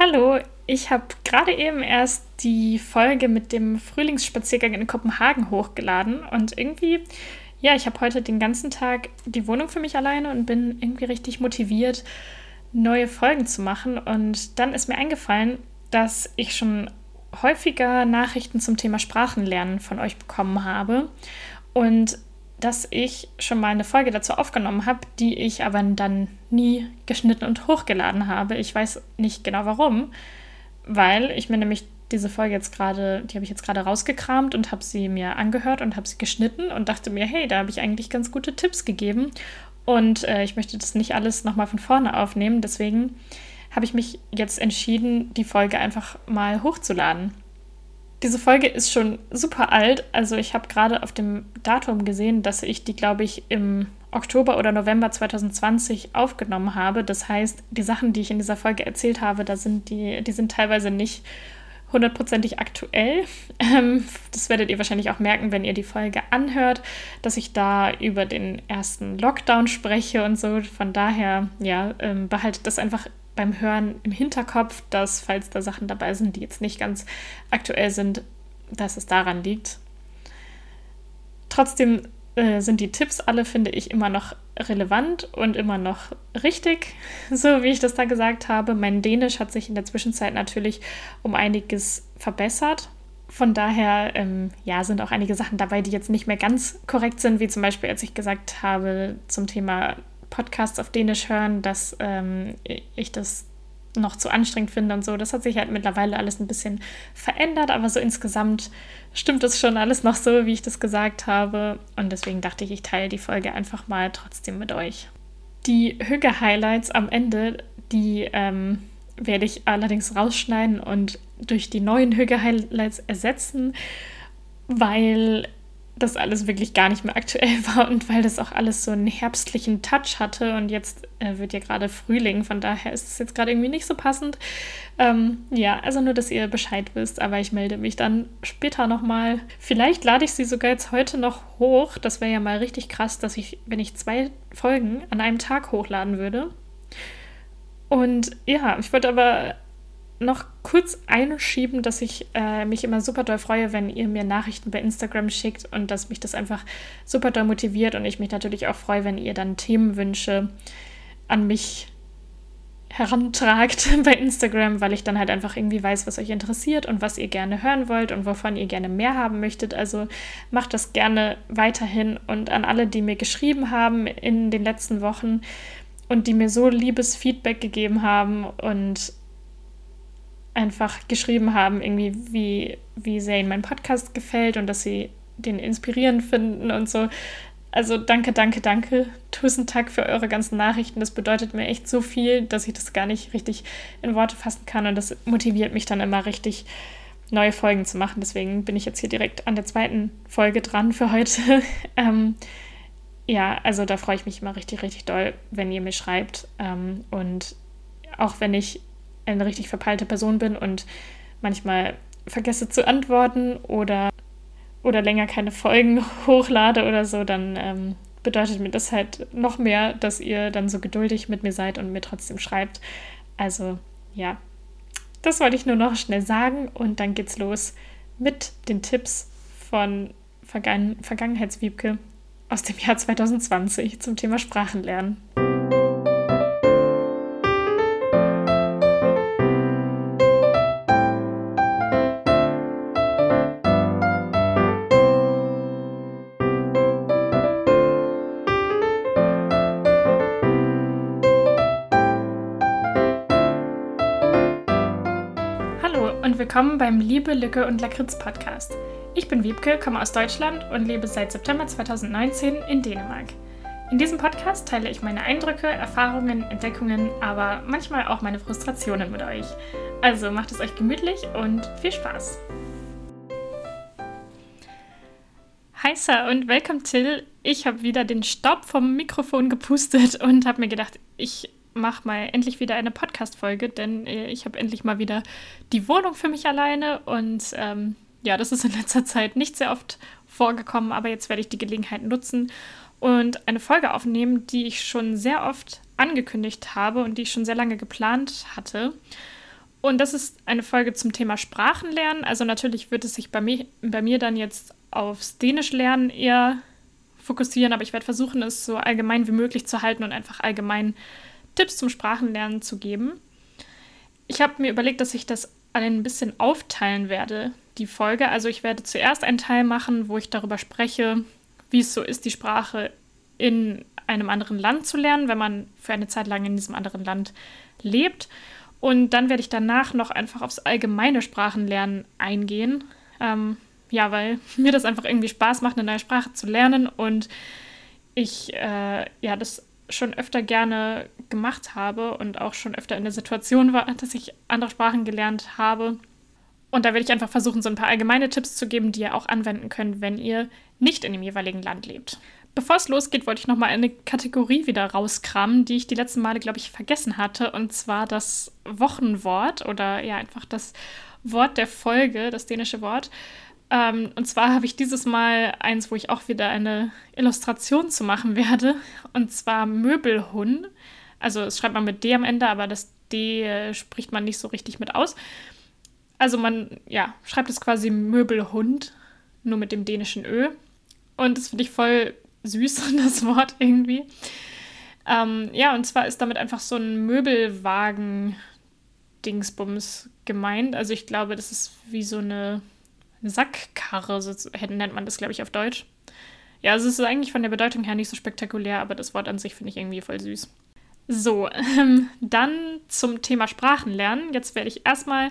Hallo, ich habe gerade eben erst die Folge mit dem Frühlingsspaziergang in Kopenhagen hochgeladen und irgendwie, ja, ich habe heute den ganzen Tag die Wohnung für mich alleine und bin irgendwie richtig motiviert, neue Folgen zu machen. Und dann ist mir eingefallen, dass ich schon häufiger Nachrichten zum Thema Sprachenlernen von euch bekommen habe und dass ich schon mal eine Folge dazu aufgenommen habe, die ich aber dann nie geschnitten und hochgeladen habe. Ich weiß nicht genau warum, weil ich mir nämlich diese Folge jetzt gerade, die habe ich jetzt gerade rausgekramt und habe sie mir angehört und habe sie geschnitten und dachte mir, hey, da habe ich eigentlich ganz gute Tipps gegeben und äh, ich möchte das nicht alles nochmal von vorne aufnehmen. Deswegen habe ich mich jetzt entschieden, die Folge einfach mal hochzuladen. Diese Folge ist schon super alt. Also ich habe gerade auf dem Datum gesehen, dass ich die, glaube ich, im Oktober oder November 2020 aufgenommen habe. Das heißt, die Sachen, die ich in dieser Folge erzählt habe, da sind die, die sind teilweise nicht hundertprozentig aktuell. Ähm, das werdet ihr wahrscheinlich auch merken, wenn ihr die Folge anhört, dass ich da über den ersten Lockdown spreche und so. Von daher, ja, ähm, behaltet das einfach beim Hören im Hinterkopf, dass, falls da Sachen dabei sind, die jetzt nicht ganz aktuell sind, dass es daran liegt. Trotzdem äh, sind die Tipps alle, finde ich, immer noch relevant und immer noch richtig, so wie ich das da gesagt habe. Mein Dänisch hat sich in der Zwischenzeit natürlich um einiges verbessert. Von daher, ähm, ja, sind auch einige Sachen dabei, die jetzt nicht mehr ganz korrekt sind, wie zum Beispiel, als ich gesagt habe zum Thema Podcasts auf Dänisch hören, dass ähm, ich das noch zu anstrengend finde und so. Das hat sich halt mittlerweile alles ein bisschen verändert, aber so insgesamt stimmt es schon alles noch so, wie ich das gesagt habe. Und deswegen dachte ich, ich teile die Folge einfach mal trotzdem mit euch. Die Hüge-Highlights am Ende, die ähm, werde ich allerdings rausschneiden und durch die neuen Hüge-Highlights ersetzen, weil das alles wirklich gar nicht mehr aktuell war und weil das auch alles so einen herbstlichen Touch hatte und jetzt äh, wird ja gerade Frühling, von daher ist es jetzt gerade irgendwie nicht so passend. Ähm, ja, also nur, dass ihr Bescheid wisst, aber ich melde mich dann später nochmal. Vielleicht lade ich sie sogar jetzt heute noch hoch. Das wäre ja mal richtig krass, dass ich, wenn ich zwei Folgen an einem Tag hochladen würde. Und ja, ich wollte aber noch kurz einschieben, dass ich äh, mich immer super doll freue, wenn ihr mir Nachrichten bei Instagram schickt und dass mich das einfach super doll motiviert und ich mich natürlich auch freue, wenn ihr dann Themenwünsche an mich herantragt bei Instagram, weil ich dann halt einfach irgendwie weiß, was euch interessiert und was ihr gerne hören wollt und wovon ihr gerne mehr haben möchtet. Also macht das gerne weiterhin und an alle, die mir geschrieben haben in den letzten Wochen und die mir so liebes Feedback gegeben haben und einfach geschrieben haben, irgendwie, wie, wie sehr ihnen mein Podcast gefällt und dass sie den inspirierend finden und so. Also danke, danke, danke. Tausend Dank für eure ganzen Nachrichten. Das bedeutet mir echt so viel, dass ich das gar nicht richtig in Worte fassen kann und das motiviert mich dann immer richtig, neue Folgen zu machen. Deswegen bin ich jetzt hier direkt an der zweiten Folge dran für heute. ähm, ja, also da freue ich mich immer richtig, richtig doll, wenn ihr mir schreibt. Ähm, und auch wenn ich eine richtig verpeilte Person bin und manchmal vergesse zu antworten oder, oder länger keine Folgen hochlade oder so, dann ähm, bedeutet mir das halt noch mehr, dass ihr dann so geduldig mit mir seid und mir trotzdem schreibt. Also ja, das wollte ich nur noch schnell sagen und dann geht's los mit den Tipps von Vergangen Vergangenheitswiebke aus dem Jahr 2020 zum Thema Sprachenlernen. Willkommen beim Liebe, Lücke und Lakritz Podcast. Ich bin Wiebke, komme aus Deutschland und lebe seit September 2019 in Dänemark. In diesem Podcast teile ich meine Eindrücke, Erfahrungen, Entdeckungen, aber manchmal auch meine Frustrationen mit euch. Also macht es euch gemütlich und viel Spaß. Hi Sir und welcome Till. Ich habe wieder den Staub vom Mikrofon gepustet und habe mir gedacht, ich mache mal endlich wieder eine Podcast-Folge, denn äh, ich habe endlich mal wieder die Wohnung für mich alleine und ähm, ja, das ist in letzter Zeit nicht sehr oft vorgekommen, aber jetzt werde ich die Gelegenheit nutzen und eine Folge aufnehmen, die ich schon sehr oft angekündigt habe und die ich schon sehr lange geplant hatte. Und das ist eine Folge zum Thema Sprachenlernen. Also natürlich wird es sich bei mir, bei mir dann jetzt aufs Dänisch lernen eher fokussieren, aber ich werde versuchen, es so allgemein wie möglich zu halten und einfach allgemein Tipps zum Sprachenlernen zu geben. Ich habe mir überlegt, dass ich das ein bisschen aufteilen werde, die Folge. Also ich werde zuerst einen Teil machen, wo ich darüber spreche, wie es so ist, die Sprache in einem anderen Land zu lernen, wenn man für eine Zeit lang in diesem anderen Land lebt. Und dann werde ich danach noch einfach aufs allgemeine Sprachenlernen eingehen. Ähm, ja, weil mir das einfach irgendwie Spaß macht, eine neue Sprache zu lernen und ich äh, ja das schon öfter gerne gemacht habe und auch schon öfter in der Situation war, dass ich andere Sprachen gelernt habe. Und da werde ich einfach versuchen, so ein paar allgemeine Tipps zu geben, die ihr auch anwenden könnt, wenn ihr nicht in dem jeweiligen Land lebt. Bevor es losgeht, wollte ich nochmal eine Kategorie wieder rauskramen, die ich die letzten Male, glaube ich, vergessen hatte. Und zwar das Wochenwort oder ja, einfach das Wort der Folge, das dänische Wort. Ähm, und zwar habe ich dieses Mal eins, wo ich auch wieder eine Illustration zu machen werde. Und zwar Möbelhund. Also es schreibt man mit D am Ende, aber das D äh, spricht man nicht so richtig mit aus. Also man, ja, schreibt es quasi Möbelhund, nur mit dem dänischen Ö. Und das finde ich voll süß, das Wort irgendwie. Ähm, ja, und zwar ist damit einfach so ein Möbelwagen-Dingsbums gemeint. Also ich glaube, das ist wie so eine Sackkarre, so nennt man das, glaube ich, auf Deutsch. Ja, also es ist eigentlich von der Bedeutung her nicht so spektakulär, aber das Wort an sich finde ich irgendwie voll süß. So, ähm, dann zum Thema Sprachenlernen. Jetzt werde ich erstmal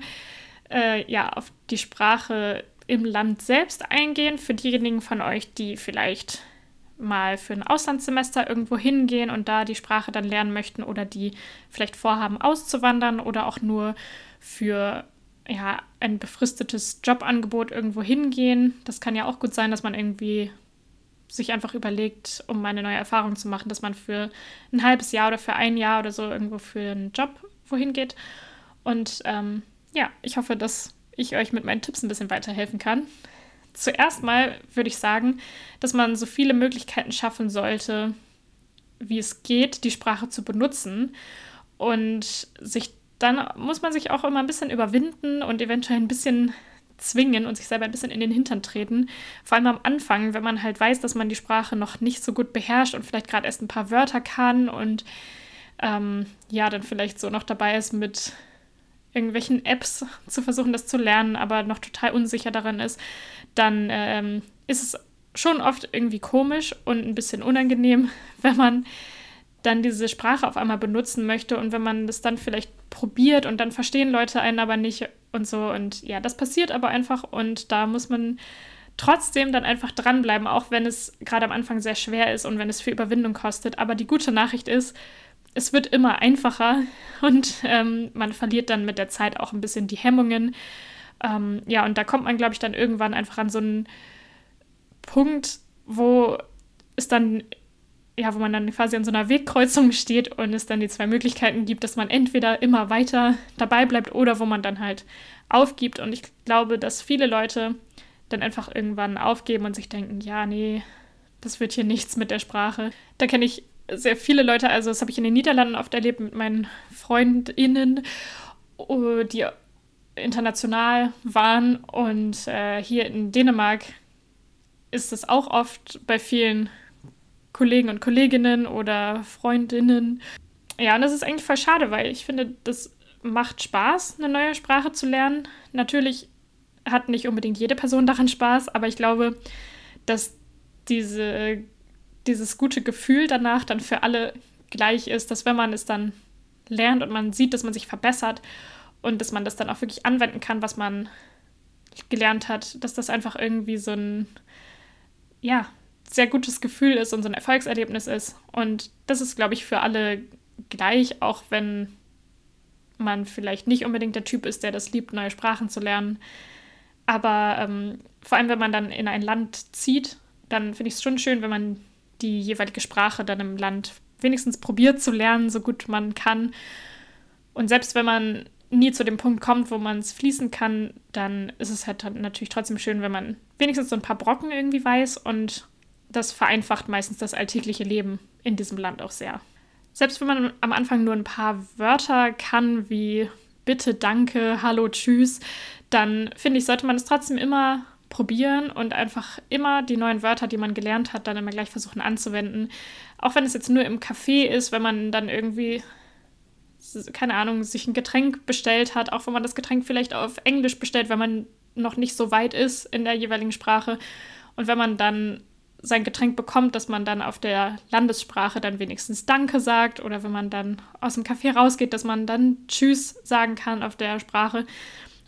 äh, ja, auf die Sprache im Land selbst eingehen. Für diejenigen von euch, die vielleicht mal für ein Auslandssemester irgendwo hingehen und da die Sprache dann lernen möchten oder die vielleicht vorhaben auszuwandern oder auch nur für ja, ein befristetes Jobangebot irgendwo hingehen. Das kann ja auch gut sein, dass man irgendwie sich einfach überlegt, um eine neue Erfahrung zu machen, dass man für ein halbes Jahr oder für ein Jahr oder so irgendwo für einen Job wohin geht. Und ähm, ja, ich hoffe, dass ich euch mit meinen Tipps ein bisschen weiterhelfen kann. Zuerst mal würde ich sagen, dass man so viele Möglichkeiten schaffen sollte, wie es geht, die Sprache zu benutzen und sich dann muss man sich auch immer ein bisschen überwinden und eventuell ein bisschen zwingen und sich selber ein bisschen in den Hintern treten. Vor allem am Anfang, wenn man halt weiß, dass man die Sprache noch nicht so gut beherrscht und vielleicht gerade erst ein paar Wörter kann und ähm, ja, dann vielleicht so noch dabei ist mit irgendwelchen Apps zu versuchen, das zu lernen, aber noch total unsicher daran ist, dann ähm, ist es schon oft irgendwie komisch und ein bisschen unangenehm, wenn man dann diese Sprache auf einmal benutzen möchte und wenn man das dann vielleicht probiert und dann verstehen Leute einen aber nicht und so. Und ja, das passiert aber einfach und da muss man trotzdem dann einfach dranbleiben, auch wenn es gerade am Anfang sehr schwer ist und wenn es viel Überwindung kostet. Aber die gute Nachricht ist, es wird immer einfacher und ähm, man verliert dann mit der Zeit auch ein bisschen die Hemmungen. Ähm, ja, und da kommt man, glaube ich, dann irgendwann einfach an so einen Punkt, wo es dann ja, wo man dann quasi an so einer Wegkreuzung steht und es dann die zwei Möglichkeiten gibt, dass man entweder immer weiter dabei bleibt oder wo man dann halt aufgibt. Und ich glaube, dass viele Leute dann einfach irgendwann aufgeben und sich denken, ja, nee, das wird hier nichts mit der Sprache. Da kenne ich sehr viele Leute, also das habe ich in den Niederlanden oft erlebt mit meinen FreundInnen, oh, die international waren und äh, hier in Dänemark ist es auch oft bei vielen Kollegen und Kolleginnen oder Freundinnen. Ja, und das ist eigentlich voll schade, weil ich finde, das macht Spaß, eine neue Sprache zu lernen. Natürlich hat nicht unbedingt jede Person daran Spaß, aber ich glaube, dass diese, dieses gute Gefühl danach dann für alle gleich ist, dass wenn man es dann lernt und man sieht, dass man sich verbessert und dass man das dann auch wirklich anwenden kann, was man gelernt hat, dass das einfach irgendwie so ein, ja, sehr gutes Gefühl ist und so ein Erfolgserlebnis ist. Und das ist, glaube ich, für alle gleich, auch wenn man vielleicht nicht unbedingt der Typ ist, der das liebt, neue Sprachen zu lernen. Aber ähm, vor allem, wenn man dann in ein Land zieht, dann finde ich es schon schön, wenn man die jeweilige Sprache dann im Land wenigstens probiert zu lernen, so gut man kann. Und selbst wenn man nie zu dem Punkt kommt, wo man es fließen kann, dann ist es halt natürlich trotzdem schön, wenn man wenigstens so ein paar Brocken irgendwie weiß und das vereinfacht meistens das alltägliche Leben in diesem Land auch sehr. Selbst wenn man am Anfang nur ein paar Wörter kann, wie bitte, danke, hallo, tschüss, dann finde ich, sollte man es trotzdem immer probieren und einfach immer die neuen Wörter, die man gelernt hat, dann immer gleich versuchen anzuwenden. Auch wenn es jetzt nur im Café ist, wenn man dann irgendwie, keine Ahnung, sich ein Getränk bestellt hat, auch wenn man das Getränk vielleicht auf Englisch bestellt, wenn man noch nicht so weit ist in der jeweiligen Sprache. Und wenn man dann sein Getränk bekommt, dass man dann auf der Landessprache dann wenigstens Danke sagt oder wenn man dann aus dem Café rausgeht, dass man dann Tschüss sagen kann auf der Sprache.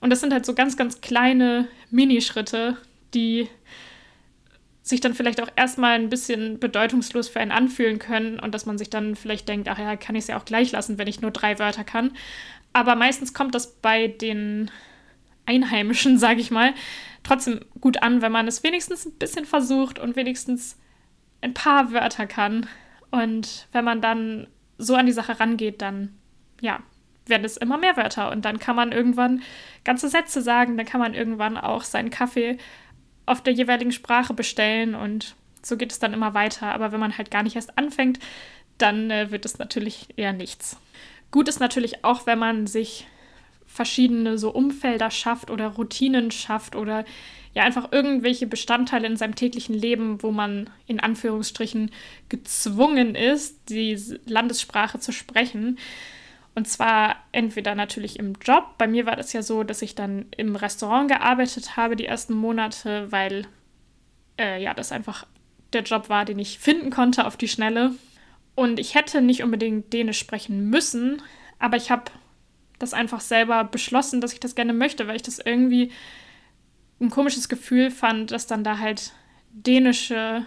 Und das sind halt so ganz, ganz kleine Minischritte, die sich dann vielleicht auch erstmal ein bisschen bedeutungslos für einen anfühlen können und dass man sich dann vielleicht denkt, ach ja, kann ich es ja auch gleich lassen, wenn ich nur drei Wörter kann. Aber meistens kommt das bei den Einheimischen, sage ich mal, trotzdem gut an, wenn man es wenigstens ein bisschen versucht und wenigstens ein paar Wörter kann. Und wenn man dann so an die Sache rangeht, dann ja, werden es immer mehr Wörter und dann kann man irgendwann ganze Sätze sagen, dann kann man irgendwann auch seinen Kaffee auf der jeweiligen Sprache bestellen und so geht es dann immer weiter. Aber wenn man halt gar nicht erst anfängt, dann äh, wird es natürlich eher nichts. Gut ist natürlich auch, wenn man sich verschiedene so Umfelder schafft oder Routinen schafft oder ja einfach irgendwelche Bestandteile in seinem täglichen Leben, wo man in Anführungsstrichen gezwungen ist, die Landessprache zu sprechen. Und zwar entweder natürlich im Job. Bei mir war das ja so, dass ich dann im Restaurant gearbeitet habe die ersten Monate, weil äh, ja das einfach der Job war, den ich finden konnte auf die Schnelle. Und ich hätte nicht unbedingt Dänisch sprechen müssen, aber ich habe das einfach selber beschlossen, dass ich das gerne möchte, weil ich das irgendwie ein komisches Gefühl fand, dass dann da halt dänische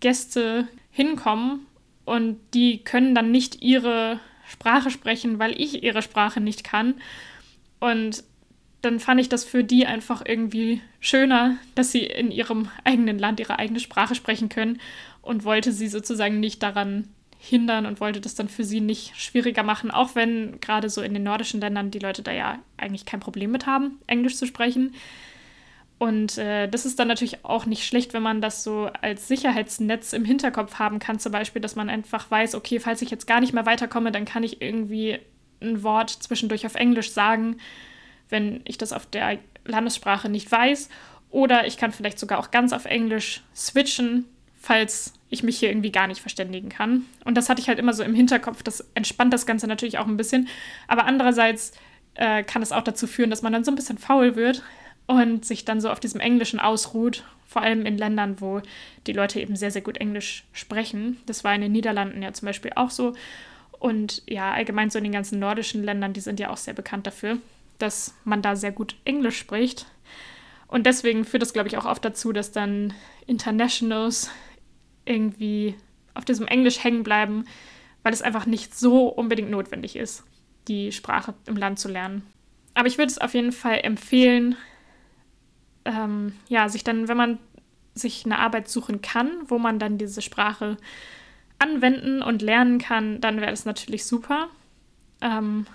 Gäste hinkommen und die können dann nicht ihre Sprache sprechen, weil ich ihre Sprache nicht kann. Und dann fand ich das für die einfach irgendwie schöner, dass sie in ihrem eigenen Land ihre eigene Sprache sprechen können und wollte sie sozusagen nicht daran hindern und wollte das dann für sie nicht schwieriger machen, auch wenn gerade so in den nordischen Ländern die Leute da ja eigentlich kein Problem mit haben, Englisch zu sprechen. Und äh, das ist dann natürlich auch nicht schlecht, wenn man das so als Sicherheitsnetz im Hinterkopf haben kann, zum Beispiel, dass man einfach weiß, okay, falls ich jetzt gar nicht mehr weiterkomme, dann kann ich irgendwie ein Wort zwischendurch auf Englisch sagen, wenn ich das auf der Landessprache nicht weiß. Oder ich kann vielleicht sogar auch ganz auf Englisch switchen, falls ich mich hier irgendwie gar nicht verständigen kann. Und das hatte ich halt immer so im Hinterkopf. Das entspannt das Ganze natürlich auch ein bisschen. Aber andererseits äh, kann es auch dazu führen, dass man dann so ein bisschen faul wird, und sich dann so auf diesem Englischen ausruht, vor allem in Ländern, wo die Leute eben sehr, sehr gut Englisch sprechen. Das war in den Niederlanden ja zum Beispiel auch so. Und ja, allgemein so in den ganzen nordischen Ländern, die sind ja auch sehr bekannt dafür, dass man da sehr gut Englisch spricht. Und deswegen führt das, glaube ich, auch oft dazu, dass dann Internationals irgendwie auf diesem Englisch hängen bleiben, weil es einfach nicht so unbedingt notwendig ist, die Sprache im Land zu lernen. Aber ich würde es auf jeden Fall empfehlen, ähm, ja, sich dann, wenn man sich eine Arbeit suchen kann, wo man dann diese Sprache anwenden und lernen kann, dann wäre das natürlich super. Ähm,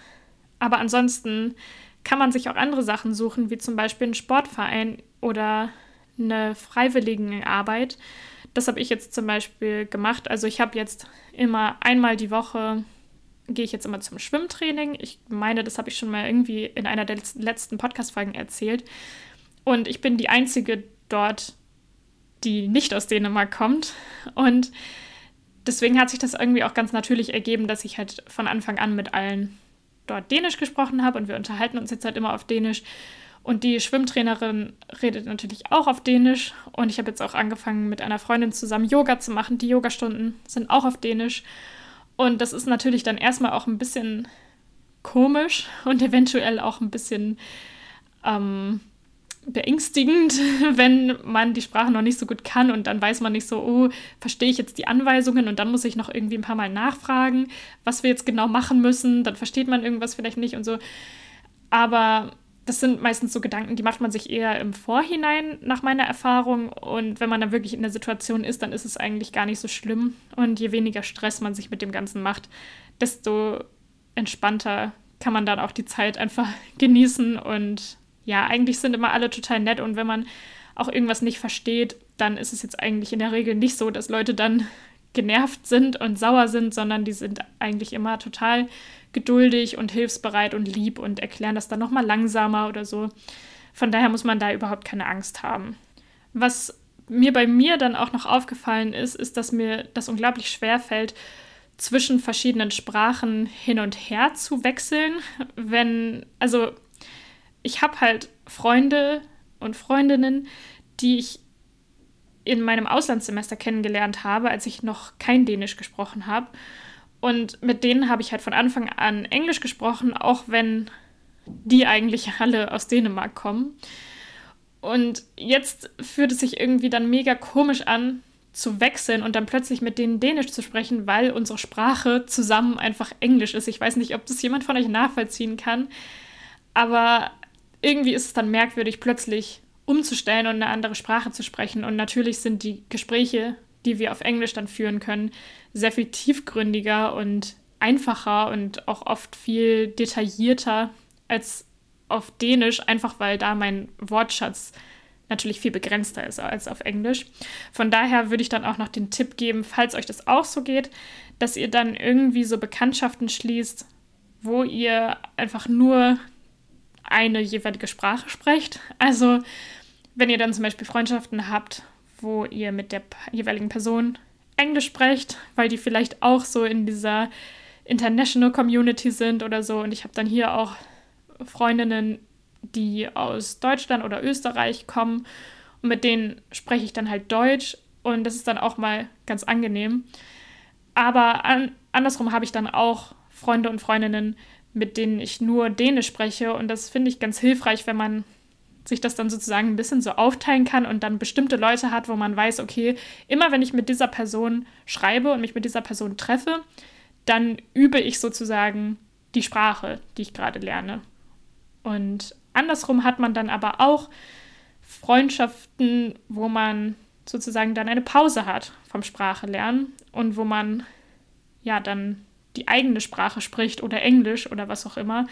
aber ansonsten kann man sich auch andere Sachen suchen, wie zum Beispiel einen Sportverein oder eine Freiwilligenarbeit. Das habe ich jetzt zum Beispiel gemacht. Also ich habe jetzt immer einmal die Woche gehe ich jetzt immer zum Schwimmtraining. Ich meine, das habe ich schon mal irgendwie in einer der letzten Podcast-Folgen erzählt. Und ich bin die Einzige dort, die nicht aus Dänemark kommt. Und deswegen hat sich das irgendwie auch ganz natürlich ergeben, dass ich halt von Anfang an mit allen dort Dänisch gesprochen habe und wir unterhalten uns jetzt halt immer auf Dänisch. Und die Schwimmtrainerin redet natürlich auch auf Dänisch. Und ich habe jetzt auch angefangen, mit einer Freundin zusammen Yoga zu machen. Die Yogastunden sind auch auf Dänisch. Und das ist natürlich dann erstmal auch ein bisschen komisch und eventuell auch ein bisschen ähm, beängstigend, wenn man die Sprache noch nicht so gut kann und dann weiß man nicht so, oh, verstehe ich jetzt die Anweisungen und dann muss ich noch irgendwie ein paar Mal nachfragen, was wir jetzt genau machen müssen, dann versteht man irgendwas vielleicht nicht und so. Aber das sind meistens so Gedanken, die macht man sich eher im Vorhinein nach meiner Erfahrung. Und wenn man dann wirklich in der Situation ist, dann ist es eigentlich gar nicht so schlimm. Und je weniger Stress man sich mit dem Ganzen macht, desto entspannter kann man dann auch die Zeit einfach genießen. Und ja, eigentlich sind immer alle total nett. Und wenn man auch irgendwas nicht versteht, dann ist es jetzt eigentlich in der Regel nicht so, dass Leute dann genervt sind und sauer sind, sondern die sind eigentlich immer total geduldig und hilfsbereit und lieb und erklären das dann nochmal langsamer oder so. Von daher muss man da überhaupt keine Angst haben. Was mir bei mir dann auch noch aufgefallen ist, ist, dass mir das unglaublich schwer fällt, zwischen verschiedenen Sprachen hin und her zu wechseln. Wenn, also ich habe halt Freunde und Freundinnen, die ich in meinem Auslandssemester kennengelernt habe, als ich noch kein Dänisch gesprochen habe. Und mit denen habe ich halt von Anfang an Englisch gesprochen, auch wenn die eigentlich alle aus Dänemark kommen. Und jetzt fühlt es sich irgendwie dann mega komisch an, zu wechseln und dann plötzlich mit denen Dänisch zu sprechen, weil unsere Sprache zusammen einfach Englisch ist. Ich weiß nicht, ob das jemand von euch nachvollziehen kann, aber irgendwie ist es dann merkwürdig, plötzlich umzustellen und eine andere Sprache zu sprechen. Und natürlich sind die Gespräche, die wir auf Englisch dann führen können, sehr viel tiefgründiger und einfacher und auch oft viel detaillierter als auf Dänisch, einfach weil da mein Wortschatz natürlich viel begrenzter ist als auf Englisch. Von daher würde ich dann auch noch den Tipp geben, falls euch das auch so geht, dass ihr dann irgendwie so Bekanntschaften schließt, wo ihr einfach nur eine jeweilige Sprache sprecht. Also wenn ihr dann zum Beispiel Freundschaften habt, wo ihr mit der jeweiligen Person Englisch sprecht, weil die vielleicht auch so in dieser International Community sind oder so. Und ich habe dann hier auch Freundinnen, die aus Deutschland oder Österreich kommen und mit denen spreche ich dann halt Deutsch und das ist dann auch mal ganz angenehm. Aber an, andersrum habe ich dann auch Freunde und Freundinnen, mit denen ich nur Dänisch spreche und das finde ich ganz hilfreich, wenn man sich das dann sozusagen ein bisschen so aufteilen kann und dann bestimmte Leute hat, wo man weiß, okay, immer wenn ich mit dieser Person schreibe und mich mit dieser Person treffe, dann übe ich sozusagen die Sprache, die ich gerade lerne. Und andersrum hat man dann aber auch Freundschaften, wo man sozusagen dann eine Pause hat vom Sprachelernen und wo man ja dann die eigene Sprache spricht oder Englisch oder was auch immer.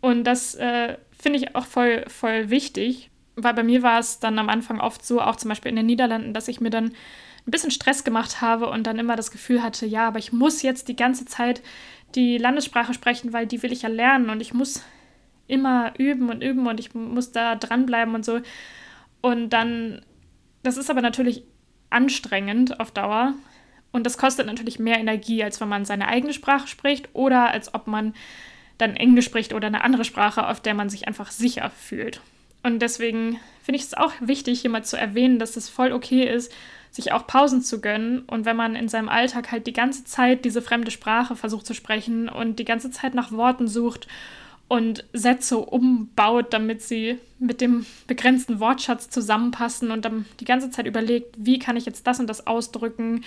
Und das äh, finde ich auch voll, voll wichtig, weil bei mir war es dann am Anfang oft so, auch zum Beispiel in den Niederlanden, dass ich mir dann ein bisschen Stress gemacht habe und dann immer das Gefühl hatte, ja, aber ich muss jetzt die ganze Zeit die Landessprache sprechen, weil die will ich ja lernen und ich muss immer üben und üben und ich muss da dranbleiben und so. Und dann, das ist aber natürlich anstrengend auf Dauer. Und das kostet natürlich mehr Energie, als wenn man seine eigene Sprache spricht oder als ob man dann Englisch spricht oder eine andere Sprache, auf der man sich einfach sicher fühlt. Und deswegen finde ich es auch wichtig, hier mal zu erwähnen, dass es voll okay ist, sich auch Pausen zu gönnen. Und wenn man in seinem Alltag halt die ganze Zeit diese fremde Sprache versucht zu sprechen und die ganze Zeit nach Worten sucht und Sätze umbaut, damit sie mit dem begrenzten Wortschatz zusammenpassen und dann die ganze Zeit überlegt, wie kann ich jetzt das und das ausdrücken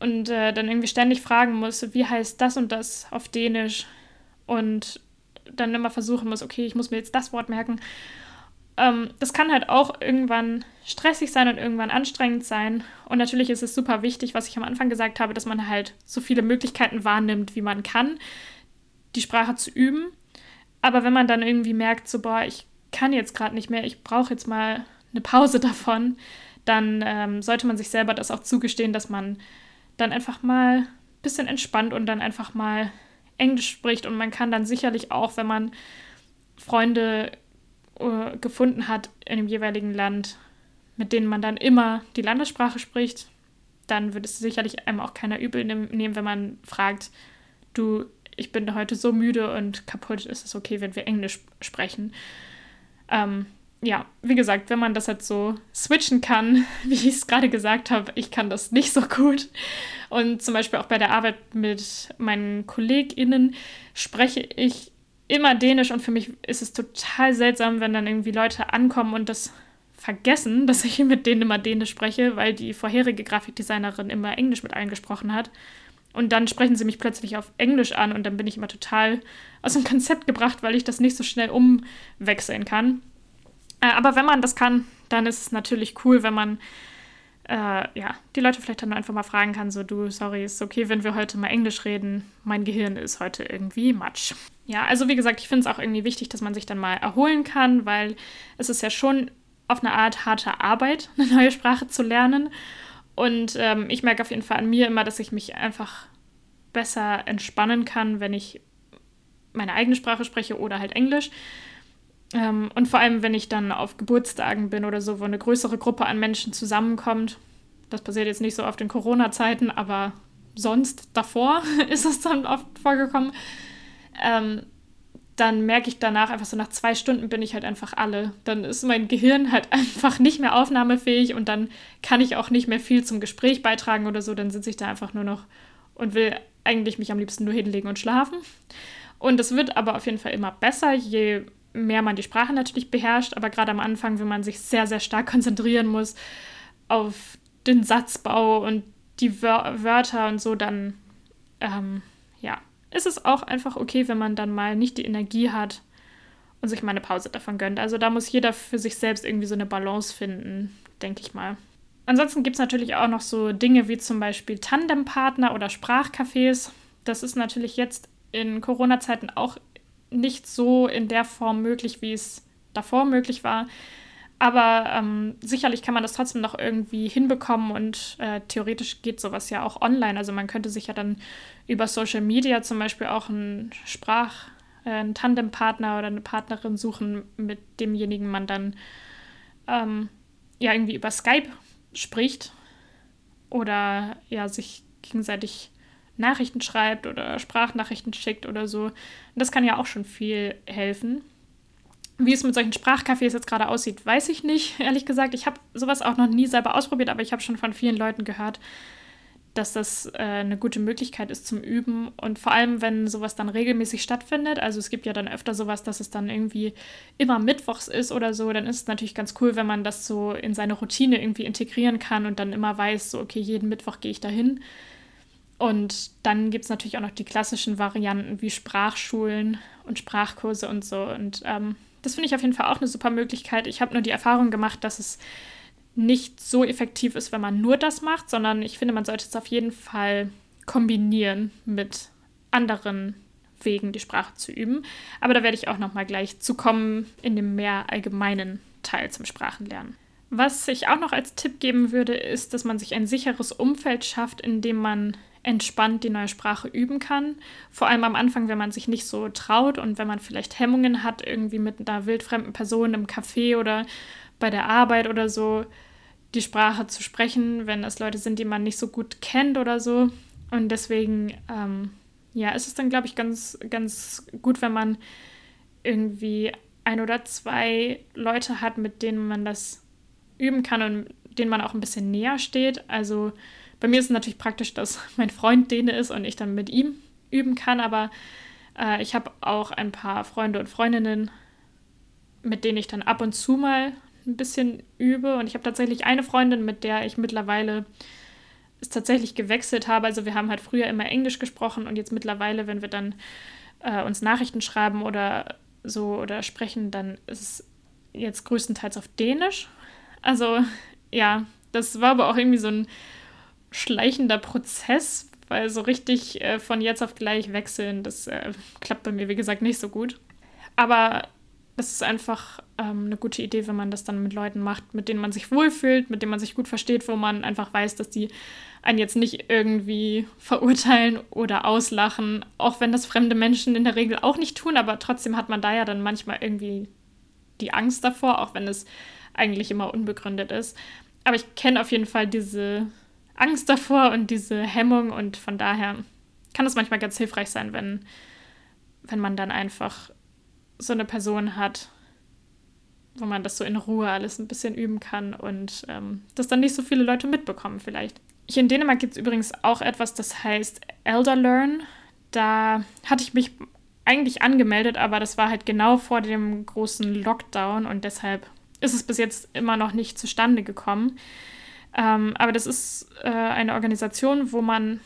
und äh, dann irgendwie ständig fragen muss, wie heißt das und das auf Dänisch und dann immer versuchen muss, okay, ich muss mir jetzt das Wort merken. Ähm, das kann halt auch irgendwann stressig sein und irgendwann anstrengend sein. Und natürlich ist es super wichtig, was ich am Anfang gesagt habe, dass man halt so viele Möglichkeiten wahrnimmt, wie man kann, die Sprache zu üben aber wenn man dann irgendwie merkt, so, boah, ich kann jetzt gerade nicht mehr, ich brauche jetzt mal eine Pause davon, dann ähm, sollte man sich selber das auch zugestehen, dass man dann einfach mal ein bisschen entspannt und dann einfach mal Englisch spricht. Und man kann dann sicherlich auch, wenn man Freunde äh, gefunden hat in dem jeweiligen Land, mit denen man dann immer die Landessprache spricht, dann wird es sicherlich einem auch keiner übel nehmen, wenn man fragt, du, ich bin heute so müde und kaputt, ist es okay, wenn wir Englisch sprechen. Ähm, ja, wie gesagt, wenn man das jetzt so switchen kann, wie ich es gerade gesagt habe, ich kann das nicht so gut. Und zum Beispiel auch bei der Arbeit mit meinen KollegInnen spreche ich immer Dänisch und für mich ist es total seltsam, wenn dann irgendwie Leute ankommen und das vergessen, dass ich mit denen immer Dänisch spreche, weil die vorherige Grafikdesignerin immer Englisch mit allen gesprochen hat. Und dann sprechen sie mich plötzlich auf Englisch an und dann bin ich immer total aus dem Konzept gebracht, weil ich das nicht so schnell umwechseln kann. Äh, aber wenn man das kann, dann ist es natürlich cool, wenn man äh, ja, die Leute vielleicht dann einfach mal fragen kann, so du, sorry, ist okay, wenn wir heute mal Englisch reden. Mein Gehirn ist heute irgendwie matsch. Ja, also wie gesagt, ich finde es auch irgendwie wichtig, dass man sich dann mal erholen kann, weil es ist ja schon auf eine Art harte Arbeit, eine neue Sprache zu lernen. Und ähm, ich merke auf jeden Fall an mir immer, dass ich mich einfach besser entspannen kann, wenn ich meine eigene Sprache spreche oder halt Englisch. Ähm, und vor allem, wenn ich dann auf Geburtstagen bin oder so, wo eine größere Gruppe an Menschen zusammenkommt. Das passiert jetzt nicht so oft in Corona-Zeiten, aber sonst davor ist es dann oft vorgekommen. Ähm, dann merke ich danach einfach so nach zwei Stunden bin ich halt einfach alle. Dann ist mein Gehirn halt einfach nicht mehr aufnahmefähig und dann kann ich auch nicht mehr viel zum Gespräch beitragen oder so. Dann sitze ich da einfach nur noch und will eigentlich mich am liebsten nur hinlegen und schlafen. Und es wird aber auf jeden Fall immer besser, je mehr man die Sprache natürlich beherrscht. Aber gerade am Anfang, wenn man sich sehr, sehr stark konzentrieren muss auf den Satzbau und die Wör Wörter und so, dann ähm, ja, ist es auch einfach okay, wenn man dann mal nicht die Energie hat und sich mal eine Pause davon gönnt. Also da muss jeder für sich selbst irgendwie so eine Balance finden, denke ich mal. Ansonsten gibt es natürlich auch noch so Dinge wie zum Beispiel Tandempartner oder Sprachcafés. Das ist natürlich jetzt in Corona-Zeiten auch nicht so in der Form möglich, wie es davor möglich war. Aber ähm, sicherlich kann man das trotzdem noch irgendwie hinbekommen und äh, theoretisch geht sowas ja auch online. Also man könnte sich ja dann über Social Media zum Beispiel auch einen Sprach-, äh, einen Tandempartner oder eine Partnerin suchen, mit demjenigen man dann ähm, ja irgendwie über Skype spricht oder ja sich gegenseitig Nachrichten schreibt oder Sprachnachrichten schickt oder so. Das kann ja auch schon viel helfen. Wie es mit solchen Sprachcafés jetzt gerade aussieht, weiß ich nicht, ehrlich gesagt. Ich habe sowas auch noch nie selber ausprobiert, aber ich habe schon von vielen Leuten gehört, dass das äh, eine gute Möglichkeit ist zum Üben. Und vor allem, wenn sowas dann regelmäßig stattfindet, also es gibt ja dann öfter sowas, dass es dann irgendwie immer mittwochs ist oder so, dann ist es natürlich ganz cool, wenn man das so in seine Routine irgendwie integrieren kann und dann immer weiß, so, okay, jeden Mittwoch gehe ich dahin. Und dann gibt es natürlich auch noch die klassischen Varianten wie Sprachschulen und Sprachkurse und so. Und ähm, das finde ich auf jeden Fall auch eine super Möglichkeit. Ich habe nur die Erfahrung gemacht, dass es nicht so effektiv ist, wenn man nur das macht, sondern ich finde, man sollte es auf jeden Fall kombinieren mit anderen Wegen, die Sprache zu üben. Aber da werde ich auch noch mal gleich zu kommen in dem mehr allgemeinen Teil zum Sprachenlernen. Was ich auch noch als Tipp geben würde, ist, dass man sich ein sicheres Umfeld schafft, in dem man entspannt die neue Sprache üben kann. Vor allem am Anfang, wenn man sich nicht so traut und wenn man vielleicht Hemmungen hat, irgendwie mit einer wildfremden Person im Café oder bei der Arbeit oder so die Sprache zu sprechen, wenn es Leute sind, die man nicht so gut kennt oder so. Und deswegen, ähm, ja, ist es dann, glaube ich, ganz, ganz gut, wenn man irgendwie ein oder zwei Leute hat, mit denen man das üben kann und denen man auch ein bisschen näher steht. Also bei mir ist es natürlich praktisch, dass mein Freund Däne ist und ich dann mit ihm üben kann, aber äh, ich habe auch ein paar Freunde und Freundinnen, mit denen ich dann ab und zu mal ein bisschen übe. Und ich habe tatsächlich eine Freundin, mit der ich mittlerweile es tatsächlich gewechselt habe. Also wir haben halt früher immer Englisch gesprochen und jetzt mittlerweile, wenn wir dann äh, uns Nachrichten schreiben oder so oder sprechen, dann ist es jetzt größtenteils auf Dänisch. Also ja, das war aber auch irgendwie so ein schleichender Prozess, weil so richtig äh, von jetzt auf gleich wechseln, das äh, klappt bei mir, wie gesagt, nicht so gut. Aber das ist einfach ähm, eine gute Idee, wenn man das dann mit Leuten macht, mit denen man sich wohlfühlt, mit denen man sich gut versteht, wo man einfach weiß, dass die einen jetzt nicht irgendwie verurteilen oder auslachen, auch wenn das fremde Menschen in der Regel auch nicht tun, aber trotzdem hat man da ja dann manchmal irgendwie die Angst davor, auch wenn es eigentlich immer unbegründet ist. Aber ich kenne auf jeden Fall diese Angst davor und diese Hemmung und von daher kann es manchmal ganz hilfreich sein, wenn, wenn man dann einfach so eine Person hat, wo man das so in Ruhe alles ein bisschen üben kann und ähm, das dann nicht so viele Leute mitbekommen vielleicht. Hier in Dänemark gibt es übrigens auch etwas, das heißt Elder Learn. Da hatte ich mich eigentlich angemeldet, aber das war halt genau vor dem großen Lockdown und deshalb ist es bis jetzt immer noch nicht zustande gekommen. Ähm, aber das ist äh, eine Organisation, wo man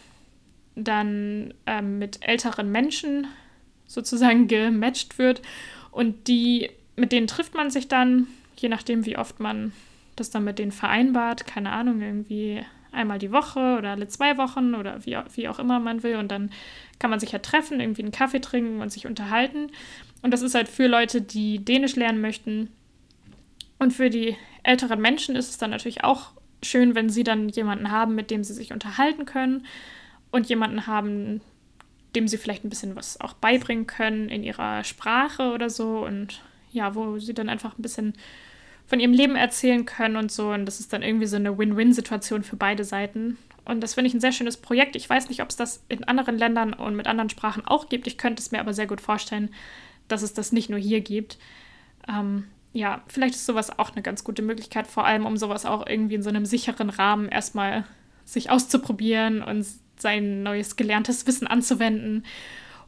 dann ähm, mit älteren Menschen sozusagen gematcht wird und die, mit denen trifft man sich dann, je nachdem, wie oft man das dann mit denen vereinbart, keine Ahnung, irgendwie einmal die Woche oder alle zwei Wochen oder wie, wie auch immer man will. Und dann kann man sich ja treffen, irgendwie einen Kaffee trinken und sich unterhalten. Und das ist halt für Leute, die Dänisch lernen möchten. Und für die älteren Menschen ist es dann natürlich auch schön, wenn sie dann jemanden haben, mit dem sie sich unterhalten können und jemanden haben, dem sie vielleicht ein bisschen was auch beibringen können in ihrer Sprache oder so und ja, wo sie dann einfach ein bisschen von ihrem Leben erzählen können und so. Und das ist dann irgendwie so eine Win-Win-Situation für beide Seiten. Und das finde ich ein sehr schönes Projekt. Ich weiß nicht, ob es das in anderen Ländern und mit anderen Sprachen auch gibt. Ich könnte es mir aber sehr gut vorstellen, dass es das nicht nur hier gibt. Ähm, ja, vielleicht ist sowas auch eine ganz gute Möglichkeit, vor allem um sowas auch irgendwie in so einem sicheren Rahmen erstmal sich auszuprobieren und sein neues gelerntes Wissen anzuwenden,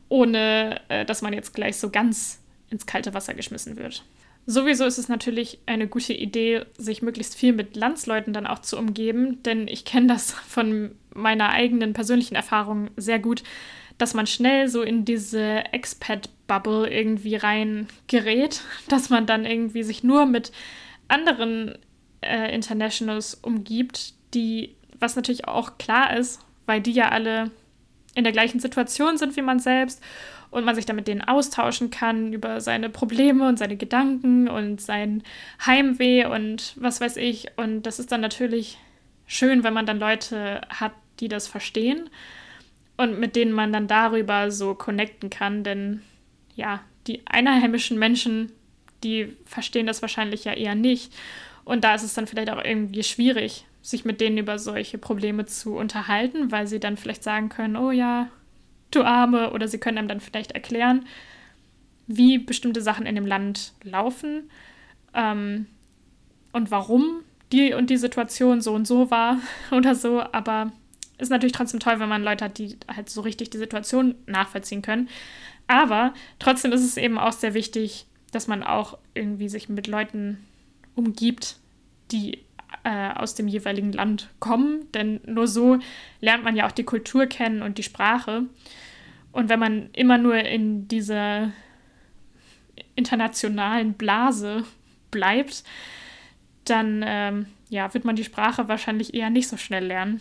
ohne äh, dass man jetzt gleich so ganz ins kalte Wasser geschmissen wird. Sowieso ist es natürlich eine gute Idee, sich möglichst viel mit Landsleuten dann auch zu umgeben, denn ich kenne das von meiner eigenen persönlichen Erfahrung sehr gut, dass man schnell so in diese Expat-Bubble irgendwie reingerät, dass man dann irgendwie sich nur mit anderen äh, Internationals umgibt, die, was natürlich auch klar ist, weil die ja alle in der gleichen Situation sind wie man selbst und man sich dann mit denen austauschen kann über seine Probleme und seine Gedanken und sein Heimweh und was weiß ich. Und das ist dann natürlich schön, wenn man dann Leute hat, die das verstehen und mit denen man dann darüber so connecten kann, denn ja, die einheimischen Menschen, die verstehen das wahrscheinlich ja eher nicht. Und da ist es dann vielleicht auch irgendwie schwierig, sich mit denen über solche Probleme zu unterhalten, weil sie dann vielleicht sagen können, oh ja, du Arme, oder sie können einem dann vielleicht erklären, wie bestimmte Sachen in dem Land laufen ähm, und warum die und die Situation so und so war oder so. Aber ist natürlich trotzdem toll, wenn man Leute hat, die halt so richtig die Situation nachvollziehen können. Aber trotzdem ist es eben auch sehr wichtig, dass man auch irgendwie sich mit Leuten umgibt, die äh, aus dem jeweiligen Land kommen. Denn nur so lernt man ja auch die Kultur kennen und die Sprache. Und wenn man immer nur in dieser internationalen Blase bleibt, dann ähm, ja, wird man die Sprache wahrscheinlich eher nicht so schnell lernen.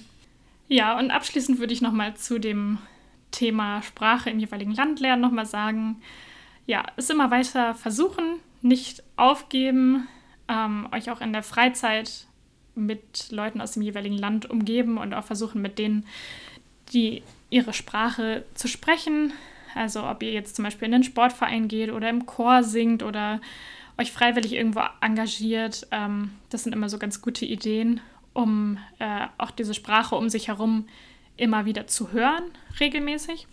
Ja, und abschließend würde ich nochmal zu dem Thema Sprache im jeweiligen Land lernen nochmal sagen, ja, es immer weiter versuchen, nicht aufgeben, ähm, euch auch in der Freizeit mit Leuten aus dem jeweiligen Land umgeben und auch versuchen, mit denen, die ihre Sprache zu sprechen. Also ob ihr jetzt zum Beispiel in den Sportverein geht oder im Chor singt oder euch freiwillig irgendwo engagiert. Ähm, das sind immer so ganz gute Ideen, um äh, auch diese Sprache um sich herum immer wieder zu hören, regelmäßig.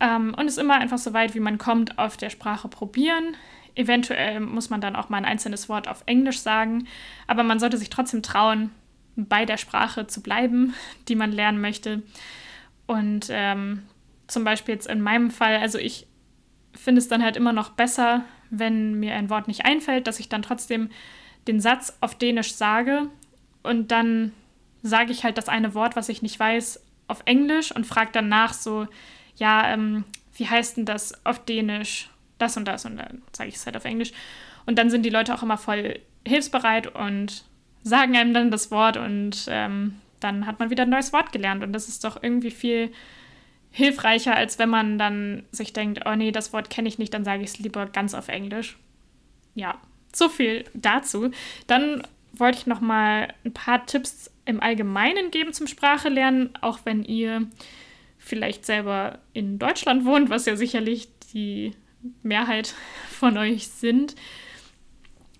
Ähm, und es immer einfach so weit, wie man kommt, auf der Sprache probieren. Eventuell muss man dann auch mal ein einzelnes Wort auf Englisch sagen, aber man sollte sich trotzdem trauen, bei der Sprache zu bleiben, die man lernen möchte. Und ähm, zum Beispiel jetzt in meinem Fall, also ich finde es dann halt immer noch besser, wenn mir ein Wort nicht einfällt, dass ich dann trotzdem den Satz auf Dänisch sage und dann sage ich halt das eine Wort, was ich nicht weiß, auf Englisch und frage dann nach so, ja, ähm, wie heißt denn das auf Dänisch? Das und das und dann sage ich es halt auf Englisch. Und dann sind die Leute auch immer voll hilfsbereit und sagen einem dann das Wort und ähm, dann hat man wieder ein neues Wort gelernt. Und das ist doch irgendwie viel hilfreicher, als wenn man dann sich denkt, oh nee, das Wort kenne ich nicht, dann sage ich es lieber ganz auf Englisch. Ja, so viel dazu. Dann wollte ich noch mal ein paar Tipps im Allgemeinen geben zum Sprachelernen, auch wenn ihr vielleicht selber in Deutschland wohnt, was ja sicherlich die Mehrheit von euch sind,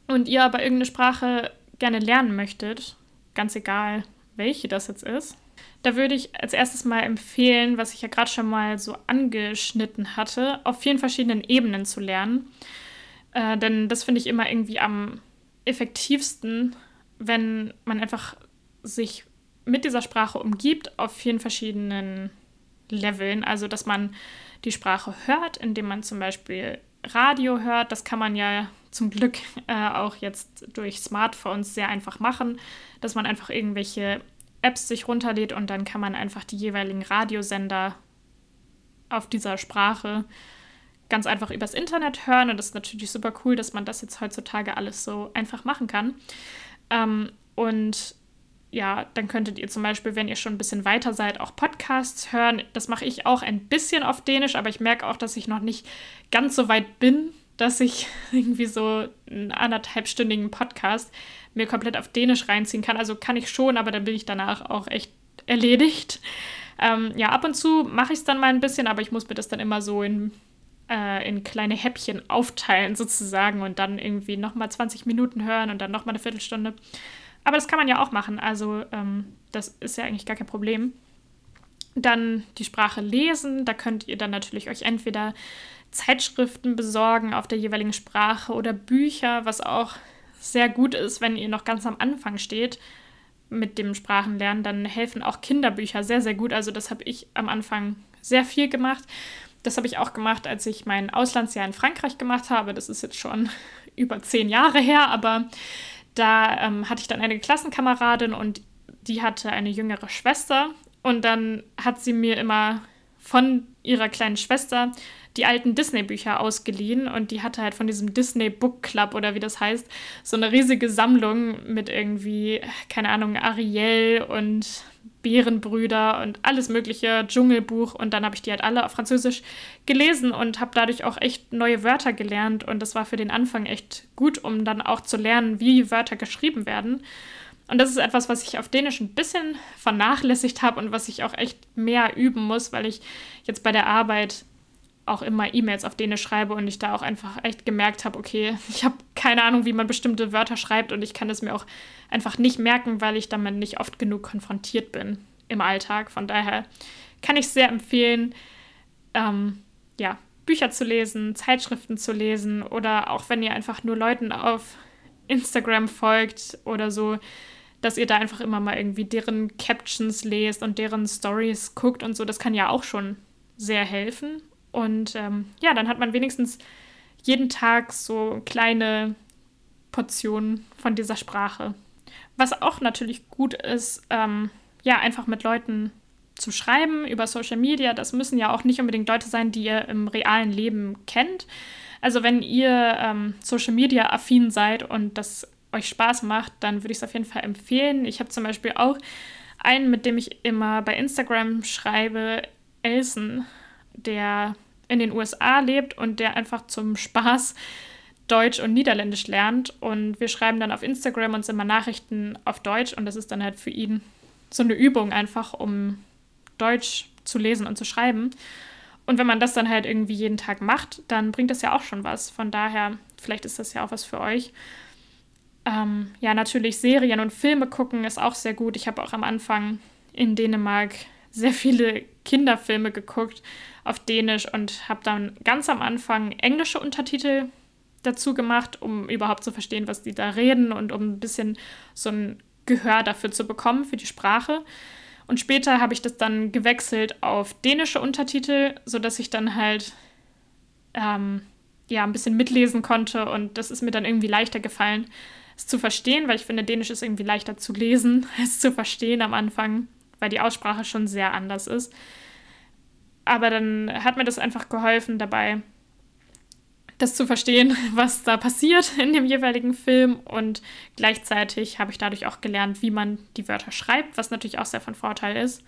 und ihr aber irgendeine Sprache gerne lernen möchtet, ganz egal welche das jetzt ist. Da würde ich als erstes mal empfehlen, was ich ja gerade schon mal so angeschnitten hatte, auf vielen verschiedenen Ebenen zu lernen. Äh, denn das finde ich immer irgendwie am effektivsten, wenn man einfach sich mit dieser Sprache umgibt auf vielen verschiedenen Leveln. Also, dass man die Sprache hört, indem man zum Beispiel Radio hört. Das kann man ja zum Glück äh, auch jetzt durch Smartphones sehr einfach machen, dass man einfach irgendwelche Apps sich runterlädt und dann kann man einfach die jeweiligen Radiosender auf dieser Sprache ganz einfach übers Internet hören. Und das ist natürlich super cool, dass man das jetzt heutzutage alles so einfach machen kann. Ähm, und ja, dann könntet ihr zum Beispiel, wenn ihr schon ein bisschen weiter seid, auch Podcasts hören. Das mache ich auch ein bisschen auf Dänisch, aber ich merke auch, dass ich noch nicht ganz so weit bin, dass ich irgendwie so einen anderthalbstündigen Podcast mir komplett auf Dänisch reinziehen kann. Also kann ich schon, aber dann bin ich danach auch echt erledigt. Ähm, ja, ab und zu mache ich es dann mal ein bisschen, aber ich muss mir das dann immer so in, äh, in kleine Häppchen aufteilen sozusagen und dann irgendwie nochmal 20 Minuten hören und dann nochmal eine Viertelstunde. Aber das kann man ja auch machen, also ähm, das ist ja eigentlich gar kein Problem. Dann die Sprache lesen, da könnt ihr dann natürlich euch entweder Zeitschriften besorgen auf der jeweiligen Sprache oder Bücher, was auch sehr gut ist, wenn ihr noch ganz am Anfang steht mit dem Sprachenlernen, dann helfen auch Kinderbücher sehr, sehr gut. Also das habe ich am Anfang sehr viel gemacht. Das habe ich auch gemacht, als ich mein Auslandsjahr in Frankreich gemacht habe. Das ist jetzt schon über zehn Jahre her, aber da ähm, hatte ich dann eine Klassenkameradin und die hatte eine jüngere Schwester. Und dann hat sie mir immer von ihrer kleinen Schwester die alten Disney-Bücher ausgeliehen und die hatte halt von diesem Disney Book Club oder wie das heißt, so eine riesige Sammlung mit irgendwie, keine Ahnung, Ariel und Bärenbrüder und alles mögliche, Dschungelbuch und dann habe ich die halt alle auf Französisch gelesen und habe dadurch auch echt neue Wörter gelernt und das war für den Anfang echt gut, um dann auch zu lernen, wie Wörter geschrieben werden. Und das ist etwas, was ich auf Dänisch ein bisschen vernachlässigt habe und was ich auch echt mehr üben muss, weil ich jetzt bei der Arbeit auch immer E-Mails auf Dänisch schreibe und ich da auch einfach echt gemerkt habe, okay, ich habe keine Ahnung, wie man bestimmte Wörter schreibt und ich kann es mir auch einfach nicht merken, weil ich damit nicht oft genug konfrontiert bin im Alltag. Von daher kann ich sehr empfehlen, ähm, ja, Bücher zu lesen, Zeitschriften zu lesen oder auch wenn ihr einfach nur Leuten auf Instagram folgt oder so, dass ihr da einfach immer mal irgendwie deren Captions lest und deren Stories guckt und so. Das kann ja auch schon sehr helfen. Und ähm, ja, dann hat man wenigstens jeden Tag so kleine Portionen von dieser Sprache. Was auch natürlich gut ist, ähm, ja, einfach mit Leuten zu schreiben über Social Media. Das müssen ja auch nicht unbedingt Leute sein, die ihr im realen Leben kennt. Also wenn ihr ähm, Social Media affin seid und das euch Spaß macht, dann würde ich es auf jeden Fall empfehlen. Ich habe zum Beispiel auch einen, mit dem ich immer bei Instagram schreibe, Elsen der in den USA lebt und der einfach zum Spaß Deutsch und Niederländisch lernt. Und wir schreiben dann auf Instagram uns immer Nachrichten auf Deutsch und das ist dann halt für ihn so eine Übung einfach, um Deutsch zu lesen und zu schreiben. Und wenn man das dann halt irgendwie jeden Tag macht, dann bringt das ja auch schon was. Von daher, vielleicht ist das ja auch was für euch. Ähm, ja, natürlich Serien und Filme gucken ist auch sehr gut. Ich habe auch am Anfang in Dänemark sehr viele Kinderfilme geguckt auf Dänisch und habe dann ganz am Anfang englische Untertitel dazu gemacht, um überhaupt zu verstehen, was die da reden und um ein bisschen so ein Gehör dafür zu bekommen, für die Sprache. Und später habe ich das dann gewechselt auf dänische Untertitel, sodass ich dann halt ähm, ja, ein bisschen mitlesen konnte und das ist mir dann irgendwie leichter gefallen, es zu verstehen, weil ich finde, Dänisch ist irgendwie leichter zu lesen als zu verstehen am Anfang weil die Aussprache schon sehr anders ist. Aber dann hat mir das einfach geholfen dabei, das zu verstehen, was da passiert in dem jeweiligen Film. Und gleichzeitig habe ich dadurch auch gelernt, wie man die Wörter schreibt, was natürlich auch sehr von Vorteil ist.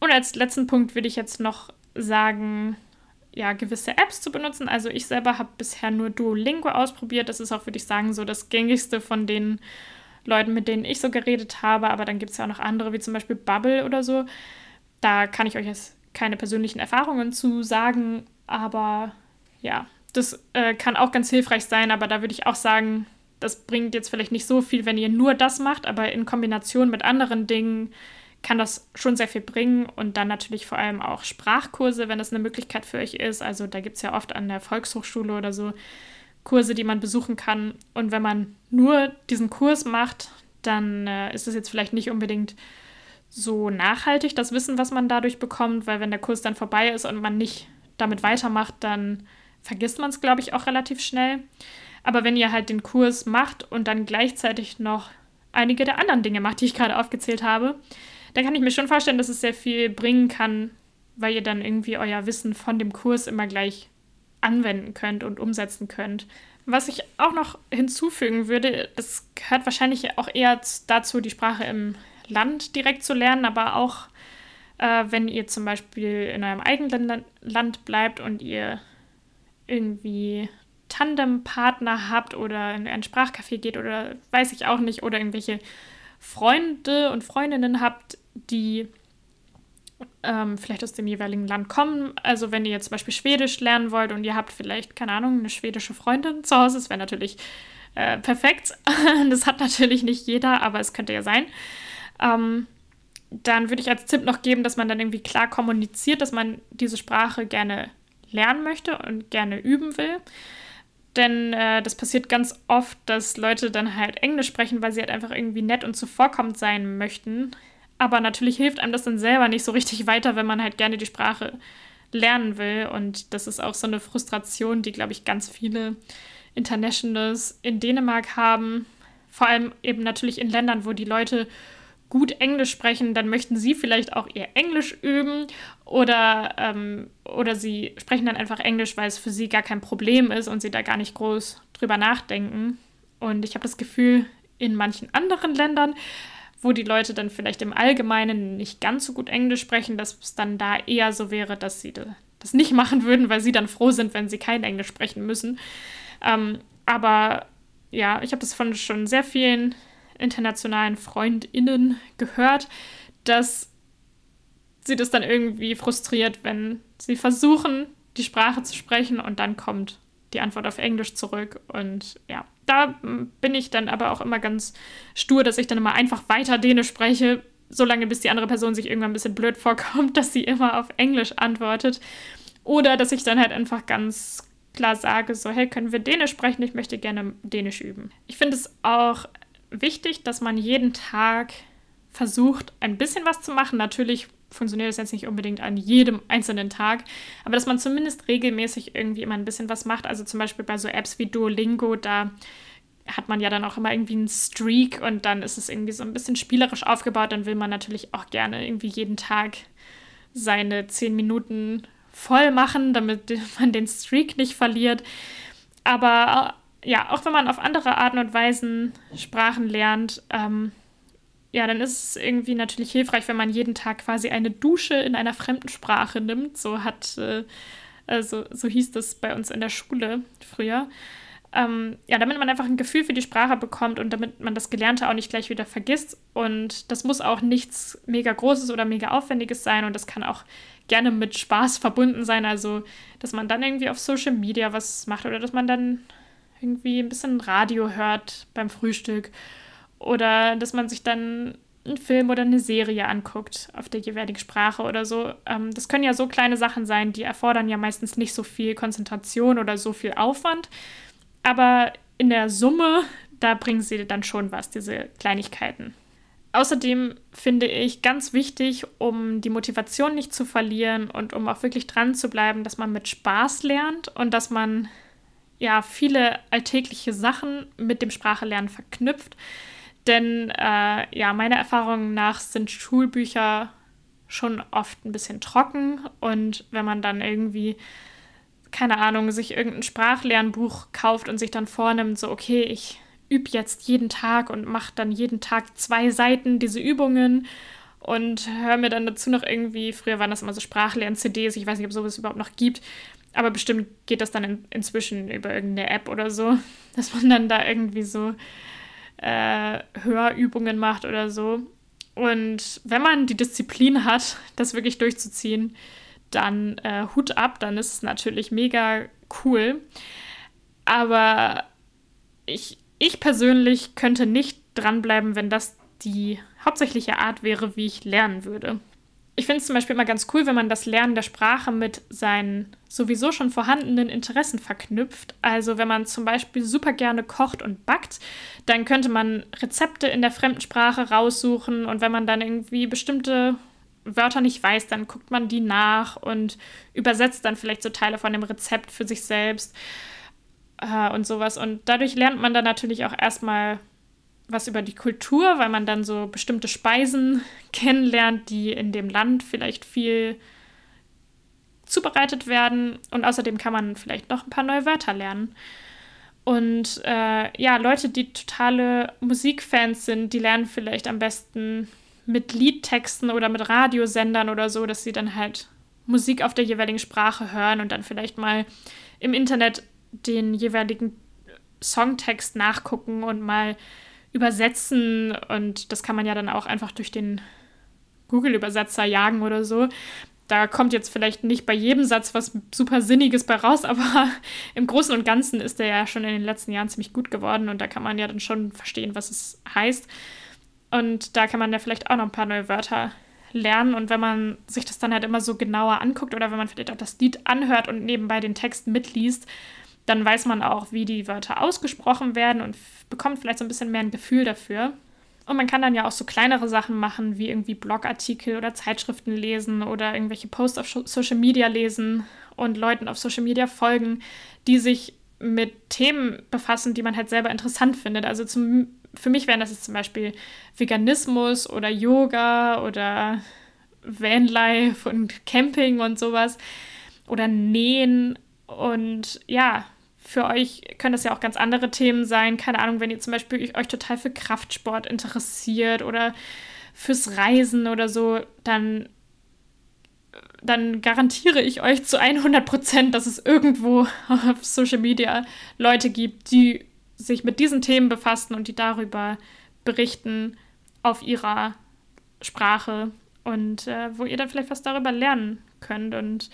Und als letzten Punkt würde ich jetzt noch sagen, ja, gewisse Apps zu benutzen. Also ich selber habe bisher nur Duolingo ausprobiert. Das ist auch, würde ich sagen, so das gängigste von den Leuten, mit denen ich so geredet habe, aber dann gibt es ja auch noch andere, wie zum Beispiel Bubble oder so. Da kann ich euch jetzt keine persönlichen Erfahrungen zu sagen, aber ja, das äh, kann auch ganz hilfreich sein, aber da würde ich auch sagen, das bringt jetzt vielleicht nicht so viel, wenn ihr nur das macht, aber in Kombination mit anderen Dingen kann das schon sehr viel bringen und dann natürlich vor allem auch Sprachkurse, wenn das eine Möglichkeit für euch ist. Also da gibt es ja oft an der Volkshochschule oder so Kurse, die man besuchen kann. Und wenn man nur diesen Kurs macht, dann äh, ist es jetzt vielleicht nicht unbedingt so nachhaltig, das Wissen, was man dadurch bekommt, weil wenn der Kurs dann vorbei ist und man nicht damit weitermacht, dann vergisst man es, glaube ich, auch relativ schnell. Aber wenn ihr halt den Kurs macht und dann gleichzeitig noch einige der anderen Dinge macht, die ich gerade aufgezählt habe, dann kann ich mir schon vorstellen, dass es sehr viel bringen kann, weil ihr dann irgendwie euer Wissen von dem Kurs immer gleich anwenden könnt und umsetzen könnt. Was ich auch noch hinzufügen würde, es gehört wahrscheinlich auch eher dazu, die Sprache im Land direkt zu lernen, aber auch äh, wenn ihr zum Beispiel in eurem eigenen Land bleibt und ihr irgendwie Tandempartner habt oder in ein Sprachcafé geht oder weiß ich auch nicht, oder irgendwelche Freunde und Freundinnen habt, die ähm, vielleicht aus dem jeweiligen Land kommen. Also wenn ihr jetzt zum Beispiel Schwedisch lernen wollt und ihr habt vielleicht, keine Ahnung, eine schwedische Freundin zu Hause, das wäre natürlich äh, perfekt. das hat natürlich nicht jeder, aber es könnte ja sein. Ähm, dann würde ich als Tipp noch geben, dass man dann irgendwie klar kommuniziert, dass man diese Sprache gerne lernen möchte und gerne üben will. Denn äh, das passiert ganz oft, dass Leute dann halt Englisch sprechen, weil sie halt einfach irgendwie nett und zuvorkommend sein möchten. Aber natürlich hilft einem das dann selber nicht so richtig weiter, wenn man halt gerne die Sprache lernen will. Und das ist auch so eine Frustration, die, glaube ich, ganz viele Internationals in Dänemark haben. Vor allem eben natürlich in Ländern, wo die Leute gut Englisch sprechen, dann möchten sie vielleicht auch ihr Englisch üben oder, ähm, oder sie sprechen dann einfach Englisch, weil es für sie gar kein Problem ist und sie da gar nicht groß drüber nachdenken. Und ich habe das Gefühl, in manchen anderen Ländern wo die Leute dann vielleicht im Allgemeinen nicht ganz so gut Englisch sprechen, dass es dann da eher so wäre, dass sie das nicht machen würden, weil sie dann froh sind, wenn sie kein Englisch sprechen müssen. Ähm, aber ja, ich habe das von schon sehr vielen internationalen FreundInnen gehört, dass sie das dann irgendwie frustriert, wenn sie versuchen, die Sprache zu sprechen und dann kommt die Antwort auf Englisch zurück. Und ja, da bin ich dann aber auch immer ganz stur, dass ich dann immer einfach weiter Dänisch spreche, solange bis die andere Person sich irgendwann ein bisschen blöd vorkommt, dass sie immer auf Englisch antwortet. Oder dass ich dann halt einfach ganz klar sage, so, hey, können wir Dänisch sprechen? Ich möchte gerne Dänisch üben. Ich finde es auch wichtig, dass man jeden Tag versucht, ein bisschen was zu machen. Natürlich funktioniert das jetzt nicht unbedingt an jedem einzelnen Tag, aber dass man zumindest regelmäßig irgendwie immer ein bisschen was macht. Also zum Beispiel bei so Apps wie Duolingo, da hat man ja dann auch immer irgendwie einen Streak und dann ist es irgendwie so ein bisschen spielerisch aufgebaut. Dann will man natürlich auch gerne irgendwie jeden Tag seine zehn Minuten voll machen, damit man den Streak nicht verliert. Aber ja, auch wenn man auf andere Arten und Weisen Sprachen lernt, ähm, ja, dann ist es irgendwie natürlich hilfreich, wenn man jeden Tag quasi eine Dusche in einer fremden Sprache nimmt. So hat, äh, also so hieß das bei uns in der Schule früher. Ähm, ja, damit man einfach ein Gefühl für die Sprache bekommt und damit man das Gelernte auch nicht gleich wieder vergisst. Und das muss auch nichts mega Großes oder mega Aufwendiges sein und das kann auch gerne mit Spaß verbunden sein. Also, dass man dann irgendwie auf Social Media was macht oder dass man dann irgendwie ein bisschen Radio hört beim Frühstück oder dass man sich dann einen Film oder eine Serie anguckt auf der jeweiligen Sprache oder so. Ähm, das können ja so kleine Sachen sein, die erfordern ja meistens nicht so viel Konzentration oder so viel Aufwand. Aber in der Summe, da bringen sie dann schon was, diese Kleinigkeiten. Außerdem finde ich ganz wichtig, um die Motivation nicht zu verlieren und um auch wirklich dran zu bleiben, dass man mit Spaß lernt und dass man ja viele alltägliche Sachen mit dem Sprachelernen verknüpft. Denn äh, ja, meiner Erfahrung nach sind Schulbücher schon oft ein bisschen trocken und wenn man dann irgendwie, keine Ahnung, sich irgendein Sprachlernbuch kauft und sich dann vornimmt, so, okay, ich übe jetzt jeden Tag und mache dann jeden Tag zwei Seiten diese Übungen und höre mir dann dazu noch irgendwie, früher waren das immer so Sprachlern-CDs, ich weiß nicht, ob sowas überhaupt noch gibt, aber bestimmt geht das dann in, inzwischen über irgendeine App oder so, dass man dann da irgendwie so äh, Hörübungen macht oder so. Und wenn man die Disziplin hat, das wirklich durchzuziehen, dann äh, Hut ab, dann ist es natürlich mega cool. Aber ich, ich persönlich könnte nicht dranbleiben, wenn das die hauptsächliche Art wäre, wie ich lernen würde ich finde es zum Beispiel immer ganz cool, wenn man das Lernen der Sprache mit seinen sowieso schon vorhandenen Interessen verknüpft. Also wenn man zum Beispiel super gerne kocht und backt, dann könnte man Rezepte in der fremden Sprache raussuchen und wenn man dann irgendwie bestimmte Wörter nicht weiß, dann guckt man die nach und übersetzt dann vielleicht so Teile von dem Rezept für sich selbst äh, und sowas. Und dadurch lernt man dann natürlich auch erstmal was über die Kultur, weil man dann so bestimmte Speisen kennenlernt, die in dem Land vielleicht viel zubereitet werden. Und außerdem kann man vielleicht noch ein paar neue Wörter lernen. Und äh, ja, Leute, die totale Musikfans sind, die lernen vielleicht am besten mit Liedtexten oder mit Radiosendern oder so, dass sie dann halt Musik auf der jeweiligen Sprache hören und dann vielleicht mal im Internet den jeweiligen Songtext nachgucken und mal übersetzen. Und das kann man ja dann auch einfach durch den Google-Übersetzer jagen oder so. Da kommt jetzt vielleicht nicht bei jedem Satz was super Sinniges bei raus, aber im Großen und Ganzen ist der ja schon in den letzten Jahren ziemlich gut geworden und da kann man ja dann schon verstehen, was es heißt. Und da kann man ja vielleicht auch noch ein paar neue Wörter lernen. Und wenn man sich das dann halt immer so genauer anguckt oder wenn man vielleicht auch das Lied anhört und nebenbei den Text mitliest, dann weiß man auch, wie die Wörter ausgesprochen werden und bekommt vielleicht so ein bisschen mehr ein Gefühl dafür. Und man kann dann ja auch so kleinere Sachen machen, wie irgendwie Blogartikel oder Zeitschriften lesen oder irgendwelche Posts auf Social Media lesen und Leuten auf Social Media folgen, die sich mit Themen befassen, die man halt selber interessant findet. Also zum, für mich wären das jetzt zum Beispiel Veganismus oder Yoga oder Vanlife und Camping und sowas oder Nähen. Und ja, für euch können das ja auch ganz andere Themen sein. Keine Ahnung, wenn ihr zum Beispiel euch total für Kraftsport interessiert oder fürs Reisen oder so, dann, dann garantiere ich euch zu 100 Prozent, dass es irgendwo auf Social Media Leute gibt, die sich mit diesen Themen befassen und die darüber berichten auf ihrer Sprache und äh, wo ihr dann vielleicht was darüber lernen könnt. Und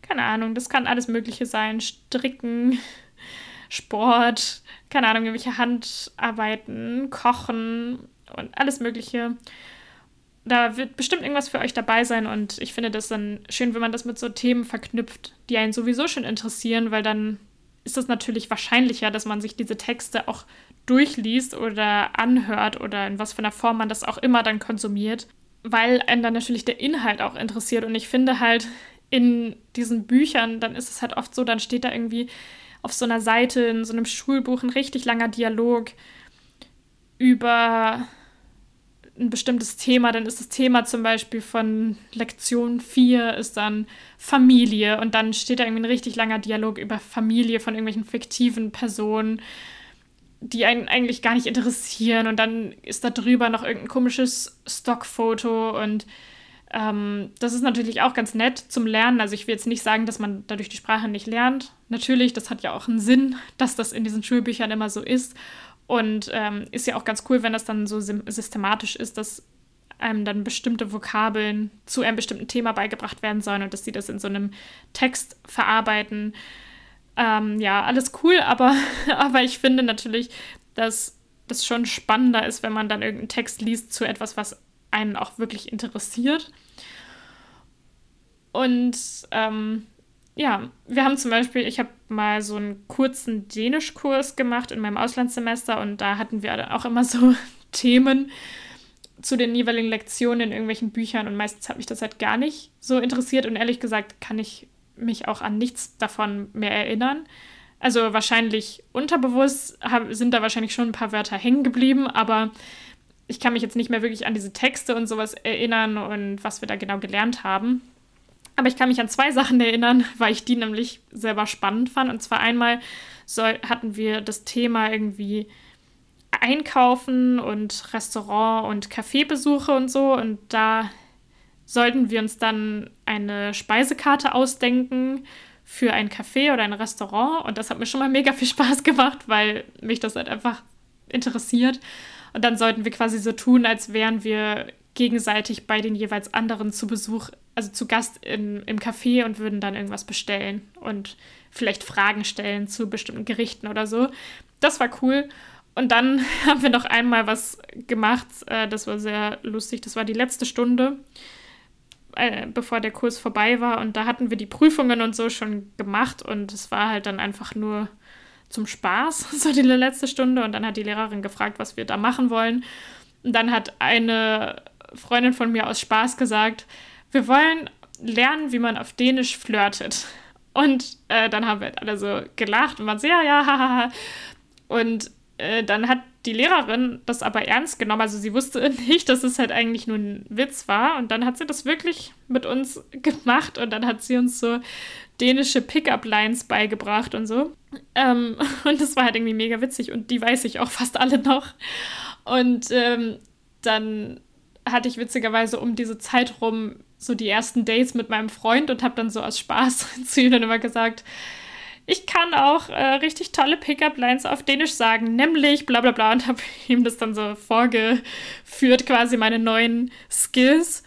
keine Ahnung, das kann alles Mögliche sein. Stricken, Sport, keine Ahnung, irgendwelche Handarbeiten, Kochen und alles Mögliche. Da wird bestimmt irgendwas für euch dabei sein und ich finde das dann schön, wenn man das mit so Themen verknüpft, die einen sowieso schon interessieren, weil dann ist es natürlich wahrscheinlicher, dass man sich diese Texte auch durchliest oder anhört oder in was für einer Form man das auch immer dann konsumiert, weil einen dann natürlich der Inhalt auch interessiert. Und ich finde halt in diesen Büchern, dann ist es halt oft so, dann steht da irgendwie auf so einer Seite in so einem Schulbuch ein richtig langer Dialog über ein bestimmtes Thema, dann ist das Thema zum Beispiel von Lektion 4 ist dann Familie. Und dann steht da irgendwie ein richtig langer Dialog über Familie von irgendwelchen fiktiven Personen, die einen eigentlich gar nicht interessieren. Und dann ist da drüber noch irgendein komisches Stockfoto und ähm, das ist natürlich auch ganz nett zum Lernen. Also ich will jetzt nicht sagen, dass man dadurch die Sprache nicht lernt. Natürlich, das hat ja auch einen Sinn, dass das in diesen Schulbüchern immer so ist. Und ähm, ist ja auch ganz cool, wenn das dann so systematisch ist, dass einem dann bestimmte Vokabeln zu einem bestimmten Thema beigebracht werden sollen und dass sie das in so einem Text verarbeiten. Ähm, ja, alles cool, aber, aber ich finde natürlich, dass das schon spannender ist, wenn man dann irgendeinen Text liest zu etwas, was einen auch wirklich interessiert. Und ähm, ja, wir haben zum Beispiel, ich habe mal so einen kurzen Dänischkurs gemacht in meinem Auslandssemester und da hatten wir auch immer so Themen zu den jeweiligen Lektionen in irgendwelchen Büchern und meistens hat mich das halt gar nicht so interessiert und ehrlich gesagt kann ich mich auch an nichts davon mehr erinnern. Also wahrscheinlich unterbewusst sind da wahrscheinlich schon ein paar Wörter hängen geblieben, aber ich kann mich jetzt nicht mehr wirklich an diese Texte und sowas erinnern und was wir da genau gelernt haben. Aber ich kann mich an zwei Sachen erinnern, weil ich die nämlich selber spannend fand. Und zwar einmal soll, hatten wir das Thema irgendwie Einkaufen und Restaurant- und Kaffeebesuche und so. Und da sollten wir uns dann eine Speisekarte ausdenken für ein Café oder ein Restaurant. Und das hat mir schon mal mega viel Spaß gemacht, weil mich das halt einfach interessiert. Und dann sollten wir quasi so tun, als wären wir gegenseitig bei den jeweils anderen zu Besuch, also zu Gast in, im Café und würden dann irgendwas bestellen und vielleicht Fragen stellen zu bestimmten Gerichten oder so. Das war cool. Und dann haben wir noch einmal was gemacht, äh, das war sehr lustig. Das war die letzte Stunde, äh, bevor der Kurs vorbei war. Und da hatten wir die Prüfungen und so schon gemacht. Und es war halt dann einfach nur zum Spaß, so die letzte Stunde. Und dann hat die Lehrerin gefragt, was wir da machen wollen. Und dann hat eine Freundin von mir aus Spaß gesagt, wir wollen lernen, wie man auf Dänisch flirtet. Und äh, dann haben wir halt alle so gelacht und waren so, ja, ja, hahaha. Und äh, dann hat die Lehrerin das aber ernst genommen. Also sie wusste nicht, dass es halt eigentlich nur ein Witz war. Und dann hat sie das wirklich mit uns gemacht und dann hat sie uns so dänische Pickup-Lines beigebracht und so. Ähm, und das war halt irgendwie mega witzig und die weiß ich auch fast alle noch. Und ähm, dann hatte ich witzigerweise um diese Zeit rum so die ersten Dates mit meinem Freund und habe dann so aus Spaß zu ihm dann immer gesagt, ich kann auch äh, richtig tolle Pickup-Lines auf Dänisch sagen, nämlich bla bla bla und habe ihm das dann so vorgeführt, quasi meine neuen Skills.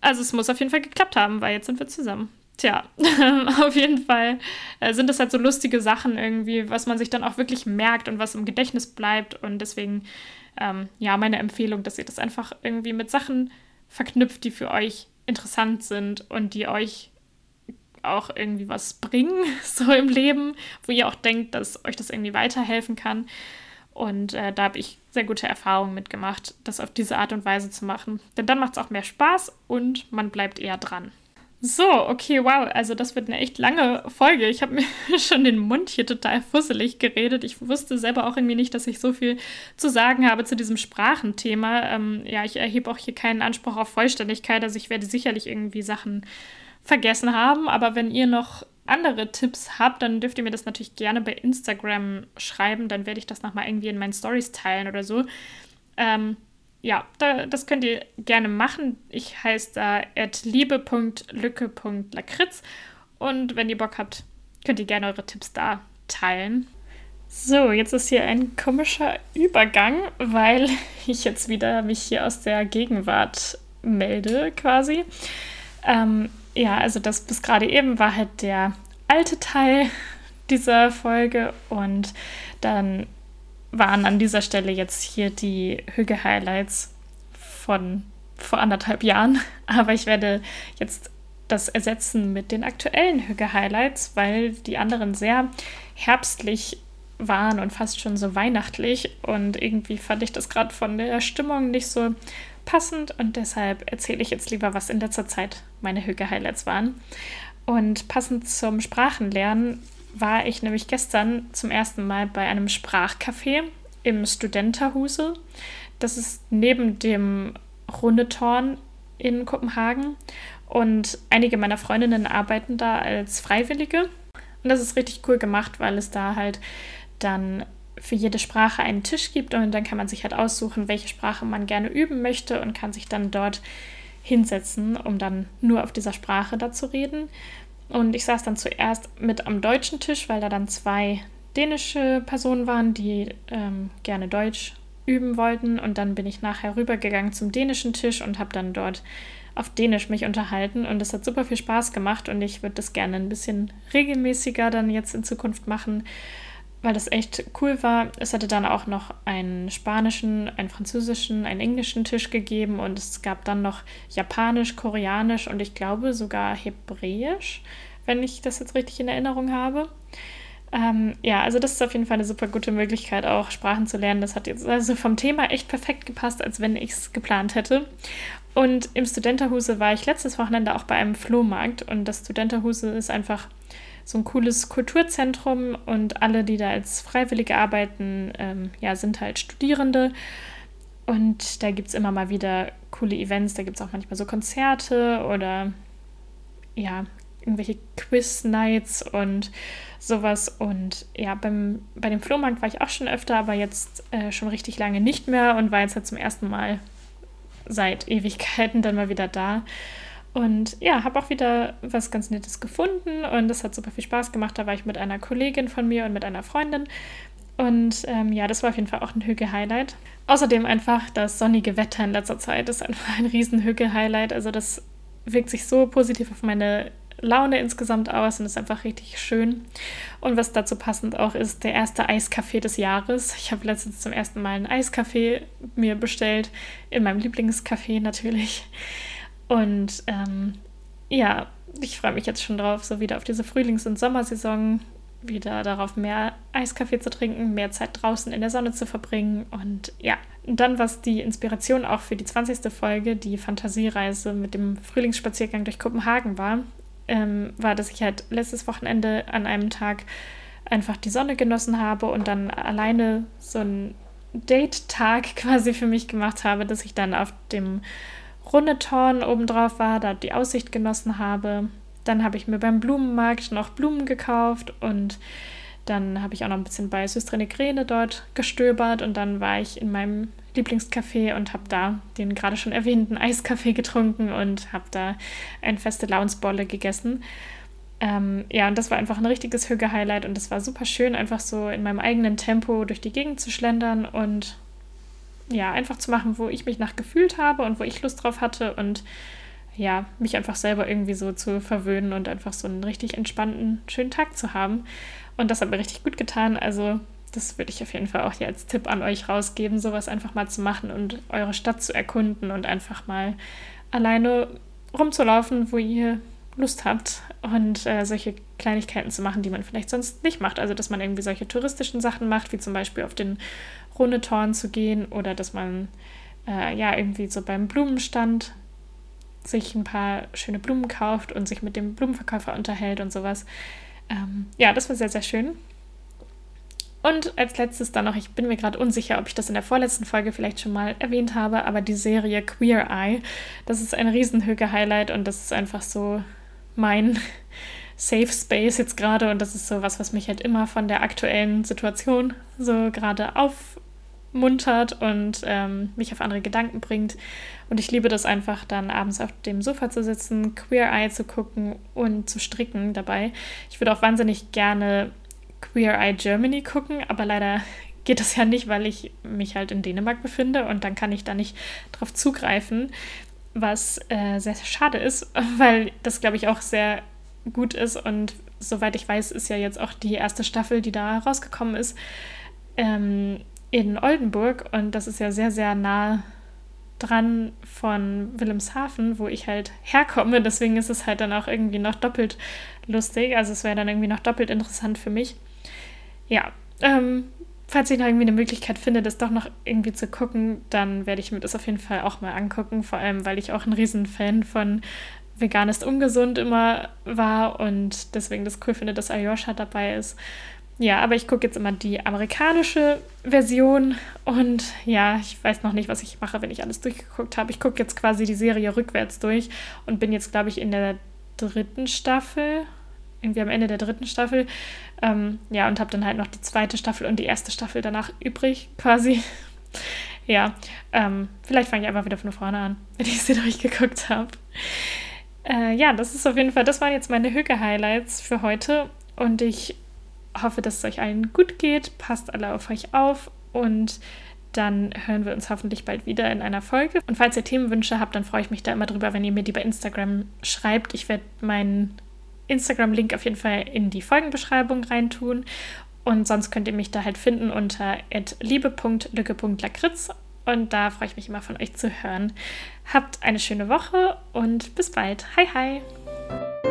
Also es muss auf jeden Fall geklappt haben, weil jetzt sind wir zusammen. Tja, auf jeden Fall äh, sind das halt so lustige Sachen irgendwie, was man sich dann auch wirklich merkt und was im Gedächtnis bleibt. Und deswegen, ähm, ja, meine Empfehlung, dass ihr das einfach irgendwie mit Sachen verknüpft, die für euch interessant sind und die euch auch irgendwie was bringen, so im Leben, wo ihr auch denkt, dass euch das irgendwie weiterhelfen kann. Und äh, da habe ich sehr gute Erfahrungen mitgemacht, das auf diese Art und Weise zu machen. Denn dann macht es auch mehr Spaß und man bleibt eher dran. So, okay, wow. Also das wird eine echt lange Folge. Ich habe mir schon den Mund hier total fusselig geredet. Ich wusste selber auch irgendwie nicht, dass ich so viel zu sagen habe zu diesem Sprachenthema. Ähm, ja, ich erhebe auch hier keinen Anspruch auf Vollständigkeit. Also ich werde sicherlich irgendwie Sachen vergessen haben. Aber wenn ihr noch andere Tipps habt, dann dürft ihr mir das natürlich gerne bei Instagram schreiben. Dann werde ich das nochmal irgendwie in meinen Stories teilen oder so. Ähm, ja, da, das könnt ihr gerne machen. Ich heiße da liebe.lücke.lakritz und wenn ihr Bock habt, könnt ihr gerne eure Tipps da teilen. So, jetzt ist hier ein komischer Übergang, weil ich jetzt wieder mich hier aus der Gegenwart melde, quasi. Ähm, ja, also das bis gerade eben war halt der alte Teil dieser Folge und dann waren an dieser Stelle jetzt hier die Hüge-Highlights von vor anderthalb Jahren. Aber ich werde jetzt das ersetzen mit den aktuellen Hüge-Highlights, weil die anderen sehr herbstlich waren und fast schon so weihnachtlich. Und irgendwie fand ich das gerade von der Stimmung nicht so passend und deshalb erzähle ich jetzt lieber, was in letzter Zeit meine Hüge-Highlights waren. Und passend zum Sprachenlernen war ich nämlich gestern zum ersten Mal bei einem Sprachcafé im Studenterhuse. Das ist neben dem Rundetorn in Kopenhagen. Und einige meiner Freundinnen arbeiten da als Freiwillige. Und das ist richtig cool gemacht, weil es da halt dann für jede Sprache einen Tisch gibt und dann kann man sich halt aussuchen, welche Sprache man gerne üben möchte und kann sich dann dort hinsetzen, um dann nur auf dieser Sprache da zu reden. Und ich saß dann zuerst mit am deutschen Tisch, weil da dann zwei dänische Personen waren, die ähm, gerne Deutsch üben wollten. Und dann bin ich nachher rübergegangen zum dänischen Tisch und habe dann dort auf Dänisch mich unterhalten. Und das hat super viel Spaß gemacht und ich würde das gerne ein bisschen regelmäßiger dann jetzt in Zukunft machen, weil das echt cool war. Es hatte dann auch noch einen spanischen, einen französischen, einen englischen Tisch gegeben und es gab dann noch japanisch, koreanisch und ich glaube sogar hebräisch, wenn ich das jetzt richtig in Erinnerung habe. Ähm, ja, also das ist auf jeden Fall eine super gute Möglichkeit, auch Sprachen zu lernen. Das hat jetzt also vom Thema echt perfekt gepasst, als wenn ich es geplant hätte. Und im Studenterhuse war ich letztes Wochenende auch bei einem Flohmarkt und das Studenterhuse ist einfach so ein cooles Kulturzentrum und alle, die da als Freiwillige arbeiten, ähm, ja, sind halt Studierende. Und da gibt es immer mal wieder coole Events, da gibt es auch manchmal so Konzerte oder ja, irgendwelche Quiz-Nights und sowas. Und ja, beim, bei dem Flohmarkt war ich auch schon öfter, aber jetzt äh, schon richtig lange nicht mehr und war jetzt halt zum ersten Mal seit Ewigkeiten dann mal wieder da. Und ja, habe auch wieder was ganz Nettes gefunden und das hat super viel Spaß gemacht. Da war ich mit einer Kollegin von mir und mit einer Freundin. Und ähm, ja, das war auf jeden Fall auch ein Hügel-Highlight. Außerdem einfach das sonnige Wetter in letzter Zeit ist einfach ein riesen Hügel-Highlight. Also das wirkt sich so positiv auf meine Laune insgesamt aus und ist einfach richtig schön. Und was dazu passend auch ist, der erste Eiskaffee des Jahres. Ich habe letztens zum ersten Mal einen Eiskaffee mir bestellt, in meinem Lieblingscafé natürlich. Und ähm, ja, ich freue mich jetzt schon drauf, so wieder auf diese Frühlings- und Sommersaison, wieder darauf, mehr Eiskaffee zu trinken, mehr Zeit draußen in der Sonne zu verbringen. Und ja, dann was die Inspiration auch für die 20. Folge, die Fantasiereise mit dem Frühlingsspaziergang durch Kopenhagen war, ähm, war, dass ich halt letztes Wochenende an einem Tag einfach die Sonne genossen habe und dann alleine so einen Date-Tag quasi für mich gemacht habe, dass ich dann auf dem Rundetorn obendrauf war, da die Aussicht genossen habe. Dann habe ich mir beim Blumenmarkt noch Blumen gekauft und dann habe ich auch noch ein bisschen bei Systre Grene dort gestöbert und dann war ich in meinem Lieblingscafé und habe da den gerade schon erwähnten Eiskaffee getrunken und habe da ein feste Launsbolle gegessen. Ähm, ja, und das war einfach ein richtiges Hüge-Highlight und es war super schön, einfach so in meinem eigenen Tempo durch die Gegend zu schlendern und ja, einfach zu machen, wo ich mich nach gefühlt habe und wo ich Lust drauf hatte und ja, mich einfach selber irgendwie so zu verwöhnen und einfach so einen richtig entspannten, schönen Tag zu haben. Und das hat mir richtig gut getan. Also, das würde ich auf jeden Fall auch hier als Tipp an euch rausgeben, sowas einfach mal zu machen und eure Stadt zu erkunden und einfach mal alleine rumzulaufen, wo ihr Lust habt und äh, solche Kleinigkeiten zu machen, die man vielleicht sonst nicht macht. Also, dass man irgendwie solche touristischen Sachen macht, wie zum Beispiel auf den Rundetorn zu gehen oder dass man äh, ja irgendwie so beim Blumenstand sich ein paar schöne Blumen kauft und sich mit dem Blumenverkäufer unterhält und sowas. Ähm, ja, das war sehr, sehr schön. Und als letztes dann noch, ich bin mir gerade unsicher, ob ich das in der vorletzten Folge vielleicht schon mal erwähnt habe, aber die Serie Queer Eye, das ist ein Riesenhöge-Highlight und das ist einfach so mein Safe Space jetzt gerade und das ist so was, was mich halt immer von der aktuellen Situation so gerade aufmuntert und ähm, mich auf andere Gedanken bringt. Und ich liebe das einfach dann abends auf dem Sofa zu sitzen, Queer Eye zu gucken und zu stricken dabei. Ich würde auch wahnsinnig gerne Queer Eye Germany gucken, aber leider geht das ja nicht, weil ich mich halt in Dänemark befinde und dann kann ich da nicht drauf zugreifen, was äh, sehr, sehr schade ist, weil das, glaube ich, auch sehr gut ist und soweit ich weiß, ist ja jetzt auch die erste Staffel, die da rausgekommen ist, ähm, in Oldenburg und das ist ja sehr, sehr nah dran von Wilhelmshaven, wo ich halt herkomme. Deswegen ist es halt dann auch irgendwie noch doppelt lustig. Also es wäre dann irgendwie noch doppelt interessant für mich. Ja, ähm, falls ich noch irgendwie eine Möglichkeit finde, das doch noch irgendwie zu gucken, dann werde ich mir das auf jeden Fall auch mal angucken. Vor allem, weil ich auch ein Riesenfan von Vegan ist ungesund immer war und deswegen das cool finde, dass Ayosha dabei ist. Ja, aber ich gucke jetzt immer die amerikanische Version und ja, ich weiß noch nicht, was ich mache, wenn ich alles durchgeguckt habe. Ich gucke jetzt quasi die Serie rückwärts durch und bin jetzt, glaube ich, in der dritten Staffel, irgendwie am Ende der dritten Staffel. Ähm, ja, und habe dann halt noch die zweite Staffel und die erste Staffel danach übrig, quasi. ja, ähm, vielleicht fange ich einfach wieder von vorne an, wenn ich sie durchgeguckt habe. Äh, ja, das ist auf jeden Fall, das waren jetzt meine Hüge-Highlights für heute und ich hoffe, dass es euch allen gut geht. Passt alle auf euch auf und dann hören wir uns hoffentlich bald wieder in einer Folge. Und falls ihr Themenwünsche habt, dann freue ich mich da immer drüber, wenn ihr mir die bei Instagram schreibt. Ich werde meinen Instagram-Link auf jeden Fall in die Folgenbeschreibung reintun. Und sonst könnt ihr mich da halt finden unter liebe.lücke.lakritz. Und da freue ich mich immer von euch zu hören. Habt eine schöne Woche und bis bald. Hi, hi!